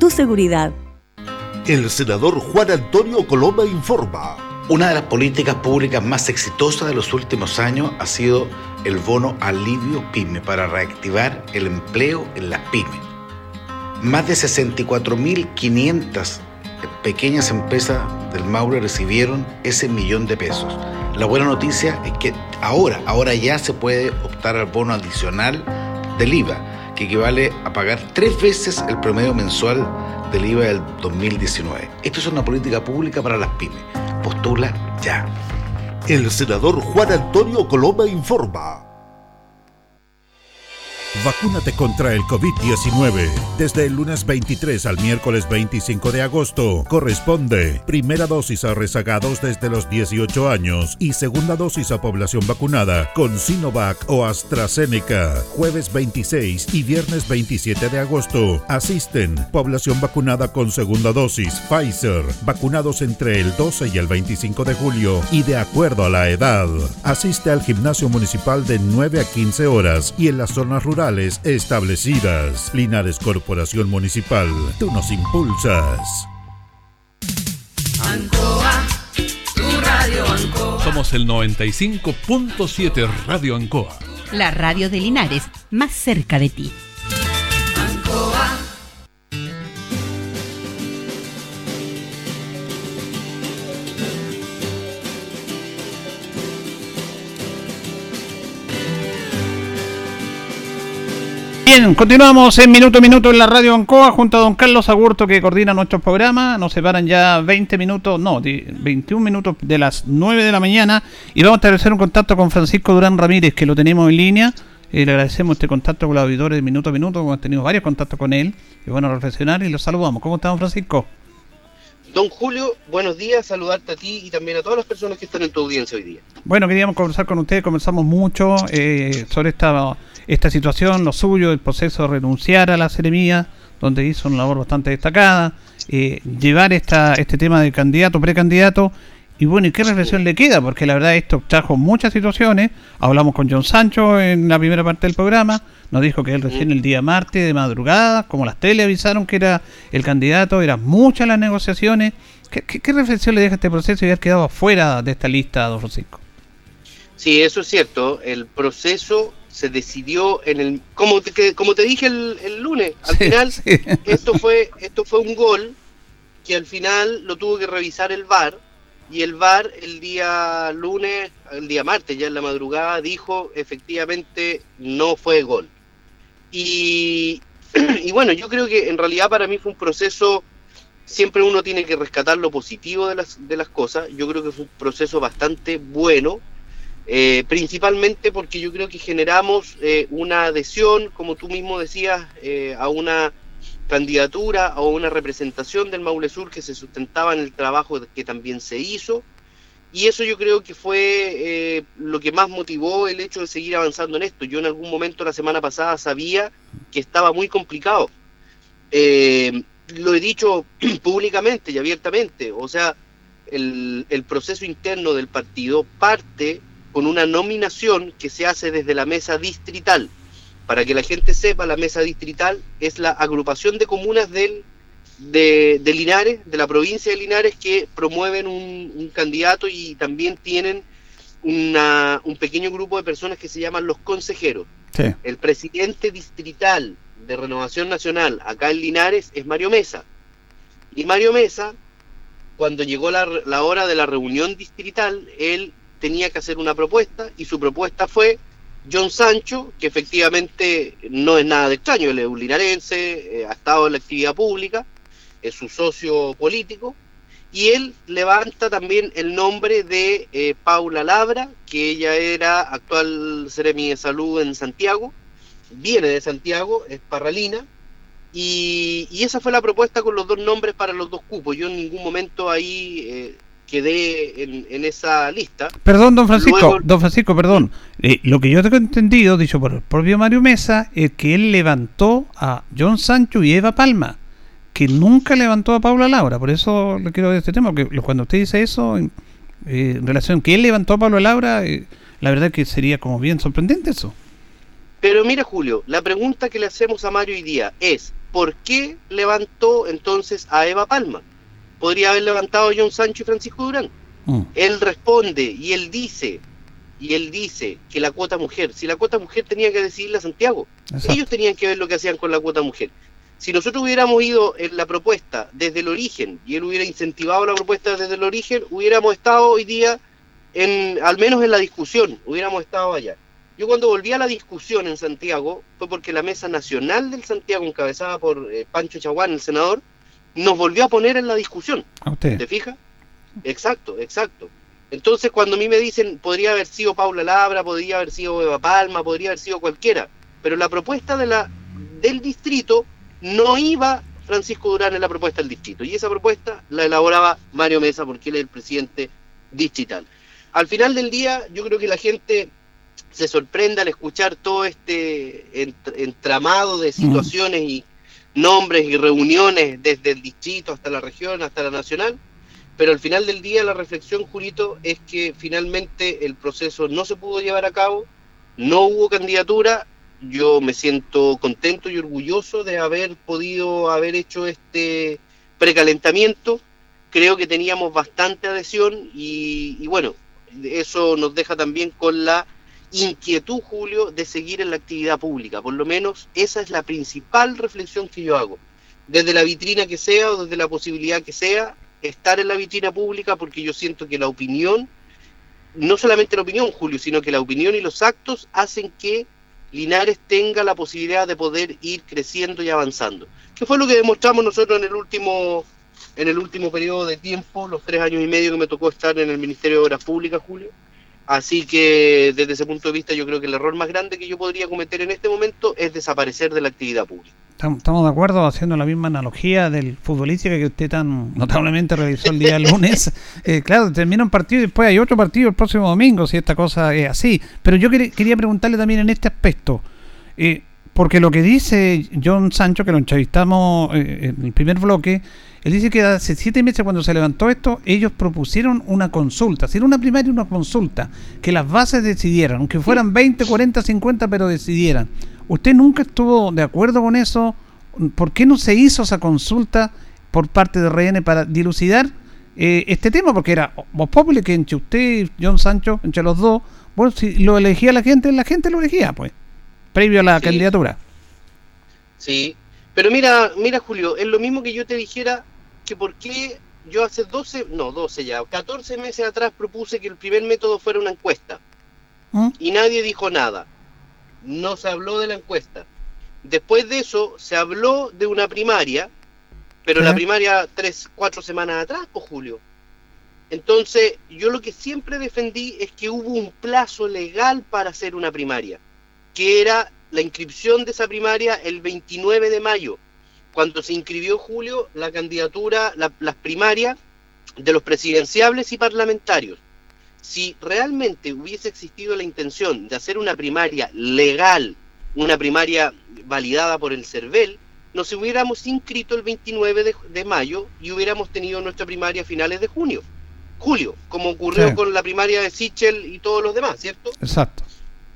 tu seguridad. El senador Juan Antonio Coloma informa. Una de las políticas públicas más exitosas de los últimos años ha sido el bono alivio PYME para reactivar el empleo en las pymes. Más de 64.500 pequeñas empresas del Maule recibieron ese millón de pesos. La buena noticia es que ahora, ahora ya se puede optar al bono adicional del IVA que equivale a pagar tres veces el promedio mensual del IVA del 2019. Esto es una política pública para las pymes. Postula ya. El senador Juan Antonio Coloma informa. Vacúnate contra el COVID-19. Desde el lunes 23 al miércoles 25 de agosto corresponde primera dosis a rezagados desde los 18 años y segunda dosis a población vacunada con Sinovac o AstraZeneca. Jueves 26 y viernes 27 de agosto asisten población vacunada con segunda dosis Pfizer, vacunados entre el 12 y el 25 de julio y de acuerdo a la edad. Asiste al gimnasio municipal de 9 a 15 horas y en las zonas rurales establecidas. Linares Corporación Municipal, tú nos impulsas. Ancoa, tu radio Ancoa. Somos el 95.7 Radio Ancoa. La radio de Linares, más cerca de ti. Continuamos en Minuto a Minuto en la Radio Ancoa junto a don Carlos Agurto que coordina nuestro programa. Nos separan ya 20 minutos, no, 21 minutos de las 9 de la mañana y vamos a establecer un contacto con Francisco Durán Ramírez que lo tenemos en línea. Eh, le agradecemos este contacto con los auditores de Minuto a Minuto, hemos tenido varios contactos con él. Y bueno, reflexionar y lo saludamos. ¿Cómo estamos, Francisco? Don Julio, buenos días, saludarte a ti y también a todas las personas que están en tu audiencia hoy día. Bueno, queríamos conversar con ustedes, conversamos mucho eh, sobre esta, esta situación, lo suyo, el proceso de renunciar a la seremía, donde hizo una labor bastante destacada, eh, llevar esta, este tema de candidato, precandidato, y bueno, ¿y qué reflexión le queda? Porque la verdad esto trajo muchas situaciones, hablamos con John Sancho en la primera parte del programa, nos dijo que él recién el día martes de madrugada, como las tele avisaron que era el candidato, eran muchas las negociaciones. ¿Qué, qué, qué reflexión le deja este proceso y haber quedado fuera de esta lista, don Francisco? Sí, eso es cierto. El proceso se decidió en el como te, como te dije el, el lunes al sí, final sí. esto fue esto fue un gol que al final lo tuvo que revisar el VAR y el VAR el día lunes el día martes ya en la madrugada dijo efectivamente no fue gol. Y, y bueno yo creo que en realidad para mí fue un proceso siempre uno tiene que rescatar lo positivo de las de las cosas. Yo creo que fue un proceso bastante bueno eh, principalmente porque yo creo que generamos eh, una adhesión, como tú mismo decías, eh, a una candidatura o una representación del Maule Sur que se sustentaba en el trabajo que también se hizo. Y eso yo creo que fue lo que más motivó el hecho de seguir avanzando en esto. Yo en algún momento la semana pasada sabía que estaba muy complicado. lo he dicho públicamente y abiertamente. O sea, el, el proceso interno del partido parte con una nominación que se hace desde la mesa distrital. Para que la gente sepa, la mesa distrital es la agrupación de comunas del, de, de Linares, de la provincia de Linares, que promueven un, un candidato y también tienen una, un pequeño grupo de personas que se llaman los consejeros. Sí. El presidente distrital de Renovación Nacional acá en Linares es Mario Mesa. Y Mario Mesa, cuando llegó la, la hora de la reunión distrital, él tenía que hacer una propuesta y su propuesta fue John Sancho, que efectivamente no es nada de extraño, él es un linarense, eh, ha estado en la actividad pública, es su socio político, y él levanta también el nombre de eh, Paula Labra, que ella era actual Seremi de Salud en Santiago, viene de Santiago, es parralina, Y, esa fue la propuesta con los dos nombres para los dos cupos. Yo en ningún momento ahí eh, quedé en, en esa lista. Perdón, don Francisco, Luego- don Francisco, perdón. Eh, lo que yo tengo entendido, dicho por el propio Mario Mesa, es que él levantó a John Sancho y Eva Palma, que nunca levantó a Paula Laura. Por eso le quiero decir este tema, porque cuando usted dice eso, en, eh, en relación que él levantó a Paula Laura, eh, la verdad que sería como bien sorprendente eso. Pero mira, Julio, la pregunta que le hacemos a Mario hoy día es: ¿por qué levantó entonces a Eva Palma? Podría haber levantado John Sancho y Francisco Durán. Mm. Él responde y él dice, y él dice que la cuota mujer, si la cuota mujer tenía que decidirla Santiago, Exacto. ellos tenían que ver lo que hacían con la cuota mujer. Si nosotros hubiéramos ido en la propuesta desde el origen y él hubiera incentivado la propuesta desde el origen, hubiéramos estado hoy día, en, al menos en la discusión, hubiéramos estado allá. Yo cuando volví a la discusión en Santiago fue porque la Mesa Nacional del Santiago, encabezada por eh, Pancho Chaguán, el senador, nos volvió a poner en la discusión. A usted. ¿Te fijas? Exacto, exacto. Entonces cuando a mí me dicen, podría haber sido Paula Labra, podría haber sido Eva Palma, podría haber sido cualquiera, pero la propuesta de la del distrito no iba Francisco Durán en la propuesta del distrito, y esa propuesta la elaboraba Mario Mesa porque él es el presidente distrital. Al final del día, yo creo que la gente se sorprende al escuchar todo este ent- entramado de situaciones y nombres y reuniones desde el distrito hasta la región, hasta la nacional, pero al final del día la reflexión, Julito, es que finalmente el proceso no se pudo llevar a cabo, no hubo candidatura, yo me siento contento y orgulloso de haber podido haber hecho este precalentamiento, creo que teníamos bastante adhesión y, y bueno, eso nos deja también con la inquietud, Julio, de seguir en la actividad pública. Por lo menos esa es la principal reflexión que yo hago. Desde la vitrina que sea o desde la posibilidad que sea, estar en la vitrina pública porque yo siento que la opinión, no solamente la opinión, Julio, sino que la opinión y los actos hacen que Linares tenga la posibilidad de poder ir creciendo y avanzando. ¿Qué fue lo que demostramos nosotros en el último en el último periodo de tiempo, los tres años y medio que me tocó estar en el Ministerio de Obras Públicas, Julio? Así que desde ese punto de vista yo creo que el error más grande que yo podría cometer en este momento es desaparecer de la actividad pública. Tam- Estamos de acuerdo haciendo la misma analogía del futbolística que usted tan notablemente realizó el día lunes. Eh, claro, termina un partido y después hay otro partido el próximo domingo, si esta cosa es así. Pero yo quer- quería preguntarle también en este aspecto, eh, porque lo que dice John Sancho, que lo entrevistamos eh, en el primer bloque, él dice que hace siete meses cuando se levantó esto, ellos propusieron una consulta, si era una primaria y una consulta, que las bases decidieran, aunque fueran 20, 40, 50, pero decidieran. ¿Usted nunca estuvo de acuerdo con eso? ¿Por qué no se hizo esa consulta por parte de RN para dilucidar eh, este tema? Porque era Voz Populi, que entre usted y John Sancho, entre los dos, bueno, si lo elegía la gente, la gente lo elegía, pues, previo a la Sí. candidatura. Sí, pero mira, mira Julio, es lo mismo que yo te dijera que por qué yo hace 12, no 12 ya, 14 meses atrás propuse que el primer método fuera una encuesta ¿Mm? y nadie dijo nada. No se habló de la encuesta. Después de eso se habló de una primaria, pero la primaria tres, cuatro semanas atrás, pues Julio. Entonces, yo lo que siempre defendí es que hubo un plazo legal para hacer una primaria, que era la inscripción de esa primaria el 29 de mayo, cuando se inscribió Julio la candidatura, la- las primarias de los presidenciables y parlamentarios. Si realmente hubiese existido la intención de hacer una primaria legal, una primaria validada por el CERVEL, nos hubiéramos inscrito el 29 de, de mayo y hubiéramos tenido nuestra primaria a finales de junio. Julio, como ocurrió Sí. con la primaria de Sichel y todos los demás, ¿cierto? Exacto.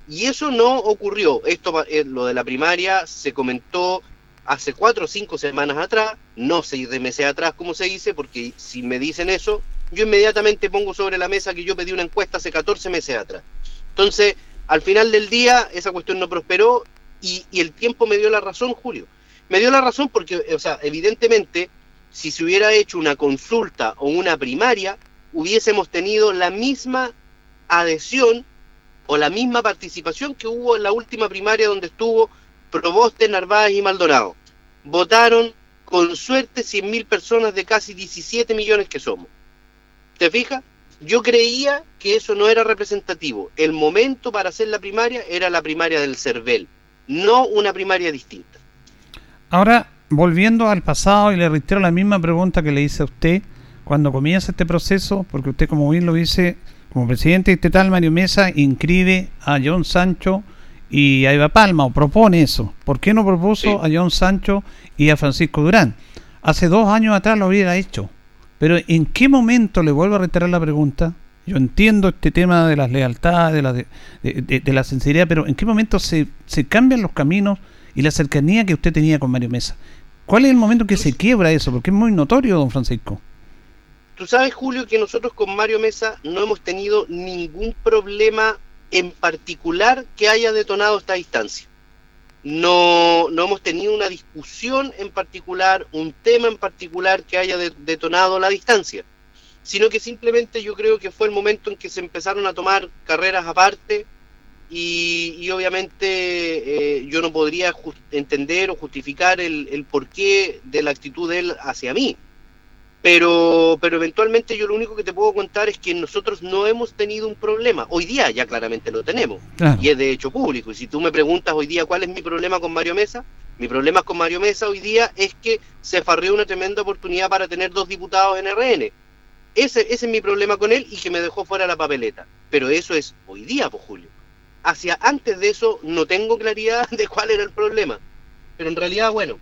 Y eso no ocurrió. Esto, eh, lo de la primaria, se comentó hace cuatro o cinco semanas atrás, no seis de meses atrás, como se dice, porque si me dicen eso, yo inmediatamente pongo sobre la mesa que yo pedí una encuesta hace 14 meses atrás. Entonces, al final del día, esa cuestión no prosperó y, y el tiempo me dio la razón, Julio. Me dio la razón porque, o sea, evidentemente, si se hubiera hecho una consulta o una primaria, hubiésemos tenido la misma adhesión o la misma participación que hubo en la última primaria donde estuvo Proboste, Narváez y Maldonado. Votaron con suerte 100.000 personas de casi 17 millones que somos. ¿Te fijas? Yo creía que eso no era representativo. El momento para hacer la primaria era la primaria del CERVEL, no una primaria distinta. Ahora, volviendo al pasado y le reitero la misma pregunta que le hice a usted cuando comienza este proceso, porque usted como bien lo dice, como presidente estatal Mario Mesa inscribe a John Sancho y a Eva Palma, o propone eso. ¿Por qué no propuso a John Sancho y a Francisco Durán? Hace dos años atrás lo hubiera hecho. Pero ¿en qué momento, le vuelvo a reiterar la pregunta, yo entiendo este tema de las lealtades, de la, de, de- de la sinceridad, pero ¿en qué momento se, se cambian los caminos y la cercanía que usted tenía con Mario Mesa? ¿Cuál es el momento que se quiebra eso? Porque es muy notorio, don Francisco. Tú sabes, Julio, que nosotros con Mario Mesa no hemos tenido ningún problema en particular que haya detonado esta distancia. No, no hemos tenido una discusión en particular, un tema en particular que haya de- detonado la distancia, sino que simplemente yo creo que fue el momento en que se empezaron a tomar carreras aparte y, obviamente eh, yo no podría entender o justificar el, el porqué de la actitud de él hacia mí. Pero, pero eventualmente yo lo único que te puedo contar es que nosotros no hemos tenido un problema. Hoy día ya claramente lo tenemos. Claro. Y es de hecho público. Y si tú me preguntas hoy día cuál es mi problema con Mario Mesa, mi problema con Mario Mesa hoy día es que se farrió una tremenda oportunidad para tener dos diputados en RN. Ese, ese es mi problema con él y que me dejó fuera la papeleta. Pero eso es hoy día, pues Julio. Hacia antes de eso no tengo claridad de cuál era el problema. Pero en realidad, bueno,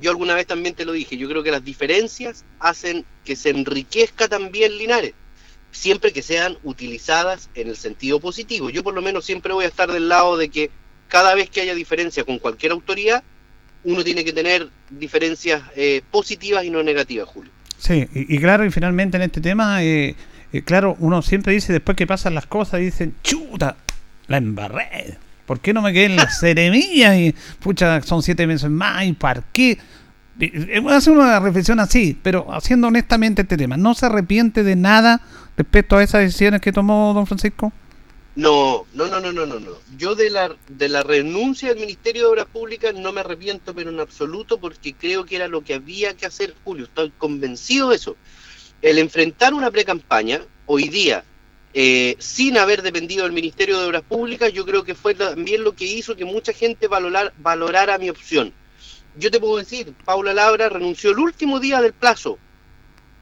yo alguna vez también te lo dije, yo creo que las diferencias hacen que se enriquezca también Linares, siempre que sean utilizadas en el sentido positivo. Yo por lo menos siempre voy a estar del lado de que cada vez que haya diferencia con cualquier autoridad, uno tiene que tener diferencias eh, positivas y no negativas, Julio. Sí, y, claro, y finalmente en este tema, eh, eh, claro, uno siempre dice, después que pasan las cosas, dicen, chuta, la embarré. ¿Por qué no me quedé en la seremilla? Y, pucha, son siete meses más, ¿y para qué? Hacer una reflexión así, pero haciendo honestamente este tema, ¿no se arrepiente de nada respecto a esas decisiones que tomó don Francisco? No, no, no, no, no, no, no. Yo de la, de la renuncia al Ministerio de Obras Públicas no me arrepiento, pero en absoluto, porque creo que era lo que había que hacer, Julio. Estoy convencido de eso. El enfrentar una precampaña hoy día, eh, sin haber dependido del Ministerio de Obras Públicas, yo creo que fue también lo que hizo que mucha gente valorar, valorara mi opción. Yo te puedo decir, Paula Labra renunció el último día del plazo,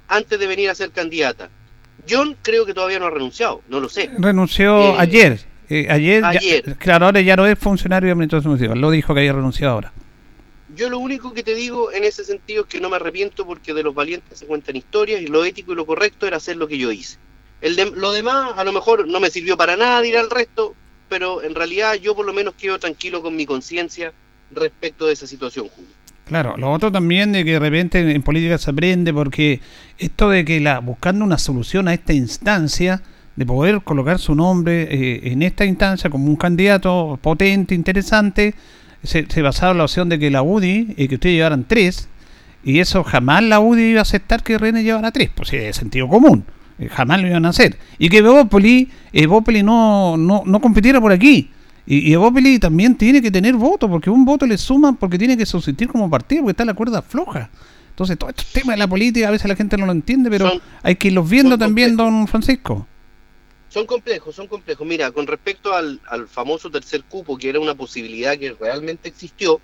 antes de venir a ser candidata. John creo que todavía no ha renunciado, no lo sé. Renunció Eh, ayer. eh, ayer, ya- ayer. claro, ahora ya no es funcionario de Administración Municipal. Lo dijo que había renunciado ahora. Yo lo único que te digo en ese sentido es que no me arrepiento porque de los valientes se cuentan historias y lo ético y lo correcto era hacer lo que yo hice. Lo demás a lo mejor no me sirvió para nada dirá el resto, pero en realidad yo por lo menos quedo tranquilo con mi conciencia respecto de esa situación, Julio. Claro, lo otro también de que de repente en, política se aprende porque esto de que la buscando una solución a esta instancia de poder colocar su nombre eh, en esta instancia como un candidato potente, interesante, se, basaba en la opción de que la UDI y que ustedes llevaran tres y eso jamás la UDI iba a aceptar que René llevara tres, pues de sentido común, eh, jamás lo iban a hacer y que Evópoli, Evópoli no, no, no compitiera por aquí. Y, y Evópoli también tiene que tener voto, porque un voto le suman porque tiene que subsistir como partido, porque está la cuerda floja. Entonces, todos estos temas de la política a veces la gente no lo entiende, pero Son- hay que irlos viendo también, don Francisco. Son complejos, son complejos. Mira, con respecto al, al famoso tercer cupo, que era una posibilidad que realmente existió,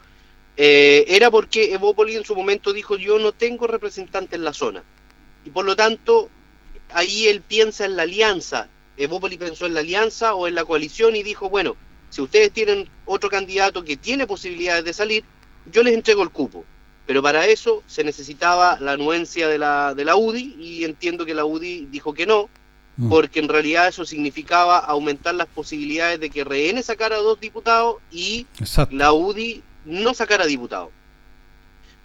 eh, era porque Evópoli en su momento dijo yo no tengo representante en la zona. Y por lo tanto, ahí él piensa en la alianza. Evópoli pensó en la alianza o en la coalición y dijo, bueno, si ustedes tienen otro candidato que tiene posibilidades de salir, yo les entrego el cupo. Pero para eso se necesitaba la anuencia de la, de la UDI y entiendo que la UDI dijo que no, porque en realidad eso significaba aumentar las posibilidades de que RN sacara dos diputados y Exacto. la UDI no sacara diputados.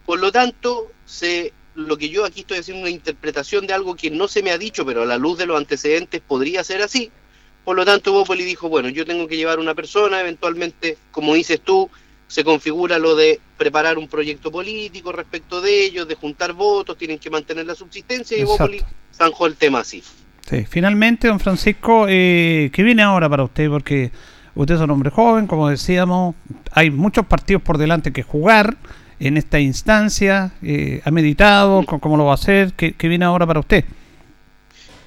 Por lo tanto, se, lo que yo aquí estoy haciendo una interpretación de algo que no se me ha dicho, pero a la luz de los antecedentes podría ser así. Por lo tanto, Bópoli dijo, bueno, yo tengo que llevar una persona, eventualmente, como dices tú, se configura lo de preparar un proyecto político respecto de ellos, de juntar votos, tienen que mantener la subsistencia y. Bópoli zanjó el tema así. Sí, finalmente, don Francisco, eh, ¿qué viene ahora para usted? Porque usted es un hombre joven, como decíamos, hay muchos partidos por delante que jugar en esta instancia. eh, ¿Ha meditado cómo lo va a hacer? ¿Qué, qué viene ahora para usted?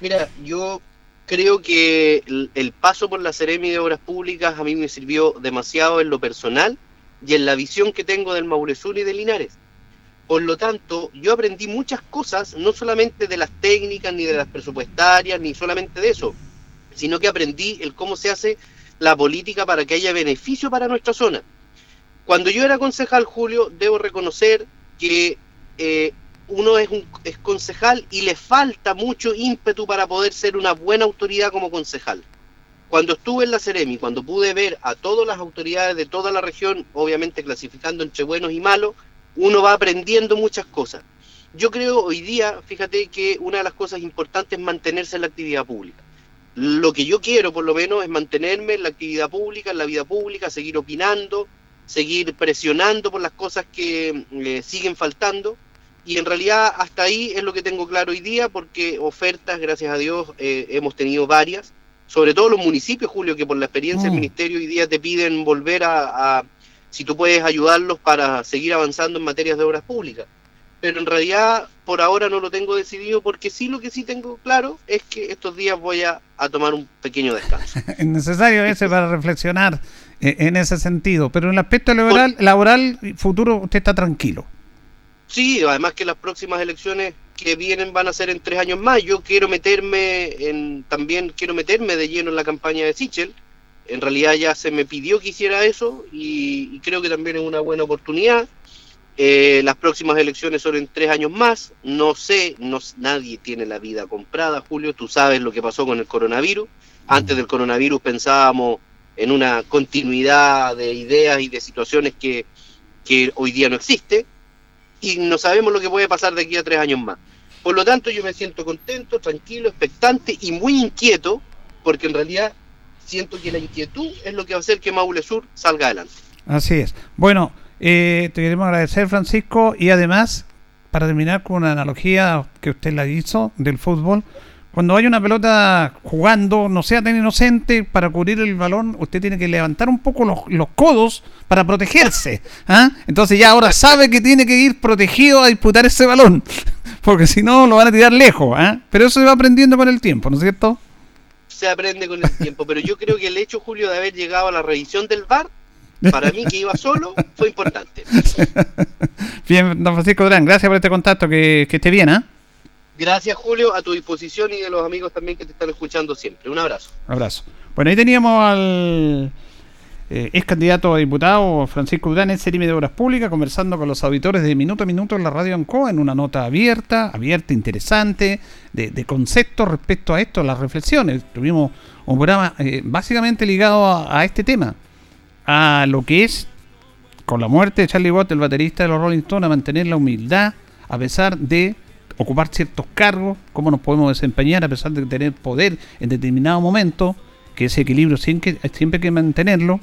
Mira, yo creo que el, el paso por la Seremi de Obras Públicas a mí me sirvió demasiado en lo personal y en la visión que tengo del Mauresur y de Linares. Por lo tanto, yo aprendí muchas cosas, no solamente de las técnicas, ni de las presupuestarias, ni solamente de eso, sino que aprendí el cómo se hace la política para que haya beneficio para nuestra zona. Cuando yo era concejal, Julio, debo reconocer que eh, uno es, un, es concejal y le falta mucho ímpetu para poder ser una buena autoridad como concejal. Cuando estuve en la Ceremi, cuando pude ver a todas las autoridades de toda la región, obviamente clasificando entre buenos y malos, uno va aprendiendo muchas cosas. Yo creo hoy día, fíjate que una de las cosas importantes es mantenerse en la actividad pública. Lo que yo quiero, por lo menos, es mantenerme en la actividad pública, en la vida pública, seguir opinando, seguir presionando por las cosas que eh, siguen faltando. Y en realidad hasta ahí es lo que tengo claro hoy día, porque ofertas, gracias a Dios, eh, hemos tenido varias, sobre todo los municipios, Julio, que por la experiencia del Mm. ministerio hoy día te piden volver a, a- si tú puedes ayudarlos para seguir avanzando en materias de obras públicas. Pero en realidad por ahora no lo tengo decidido, porque sí lo que sí tengo claro es que estos días voy a, a tomar un pequeño descanso. Es necesario ese para reflexionar en ese sentido. Pero en el aspecto laboral, laboral futuro, usted está tranquilo. Sí, además que las próximas elecciones que vienen van a ser en tres años más. Yo quiero meterme en, también quiero meterme de lleno en la campaña de Sichel. En realidad ya se me pidió que hiciera eso y, y creo que también es una buena oportunidad. Eh, las próximas elecciones son en tres años más. No sé, no, nadie tiene la vida comprada, Julio. Tú sabes lo que pasó con el coronavirus. Antes del coronavirus pensábamos en una continuidad de ideas y de situaciones que, que hoy día no existe y no sabemos lo que puede pasar de aquí a tres años más. Por lo tanto, yo me siento contento, tranquilo, expectante y muy inquieto, porque en realidad siento que la inquietud es lo que va a hacer que Maule Sur salga adelante. Así es. Bueno, eh, te queremos agradecer, Francisco, y además, para terminar con una analogía que usted la hizo del fútbol, cuando hay una pelota jugando, no sea tan inocente, para cubrir el balón, usted tiene que levantar un poco los, los codos para protegerse. ¿ah? Entonces ya ahora sabe que tiene que ir protegido a disputar ese balón, porque si no lo van a tirar lejos. ¿ah? Pero eso se va aprendiendo con el tiempo, ¿no es cierto? Se aprende con el tiempo, pero yo creo que el hecho, Julio, de haber llegado a la revisión del VAR, para mí que iba solo, fue importante. Bien, don Francisco Durán, gracias por este contacto, que, que esté bien, ¿ah? Gracias, Julio, a tu disposición y de los amigos también que te están escuchando siempre. Un abrazo. Un abrazo. Bueno, ahí teníamos al eh, ex candidato a diputado Francisco Durán, ex límite de Obras Públicas, conversando con los auditores de Minuto a Minuto en la Radio Ancoa en una nota abierta, abierta, interesante, de, de conceptos respecto a esto, las reflexiones. Tuvimos un programa eh, básicamente ligado a, a este tema, a lo que es, con la muerte de Charlie Watt, el baterista de los Rolling Stones, a mantener la humildad a pesar de ocupar ciertos cargos, cómo nos podemos desempeñar a pesar de tener poder en determinado momento, que ese equilibrio siempre, hay que mantenerlo.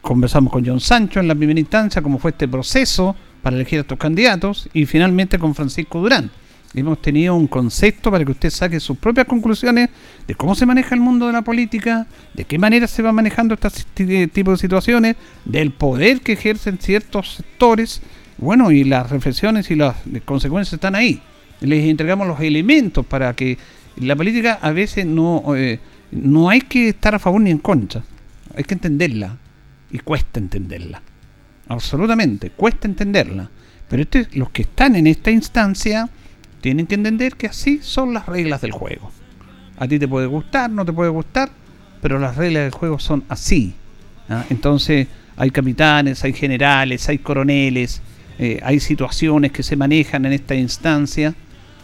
Conversamos con John Sancho en la primera instancia, cómo fue este proceso para elegir a estos candidatos, y finalmente con Francisco Durán. Hemos tenido un concepto para que usted saque sus propias conclusiones de cómo se maneja el mundo de la política, de qué manera se va manejando este tipo de situaciones, del poder que ejercen ciertos sectores, bueno, y las reflexiones y las consecuencias están ahí. Les entregamos los elementos para que la política a veces no, eh, no hay que estar a favor ni en contra, hay que entenderla y cuesta entenderla. Absolutamente, cuesta entenderla. Pero este, los que están en esta instancia tienen que entender que así son las reglas del juego. A ti te puede gustar, no te puede gustar, pero las reglas del juego son así. ¿ah? Entonces hay capitanes, hay generales, hay coroneles, eh, hay situaciones que se manejan en esta instancia.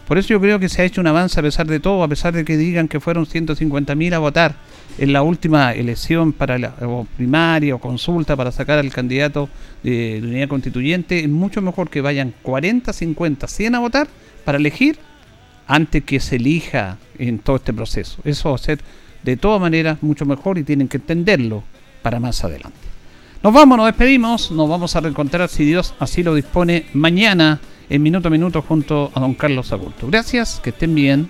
Por eso yo creo que se ha hecho un avance a pesar de todo, a pesar de que digan que fueron 150.000 a votar en la última elección para la o primaria o consulta para sacar al candidato de, de unidad constituyente. Es mucho mejor que vayan 40, 50, 100 a votar para elegir antes que se elija en todo este proceso. Eso va a ser de todas maneras mucho mejor y tienen que entenderlo para más adelante. Nos vamos, nos despedimos, nos vamos a reencontrar si Dios así lo dispone mañana en minuto a minuto junto a don Carlos Agurto. Gracias, que estén bien.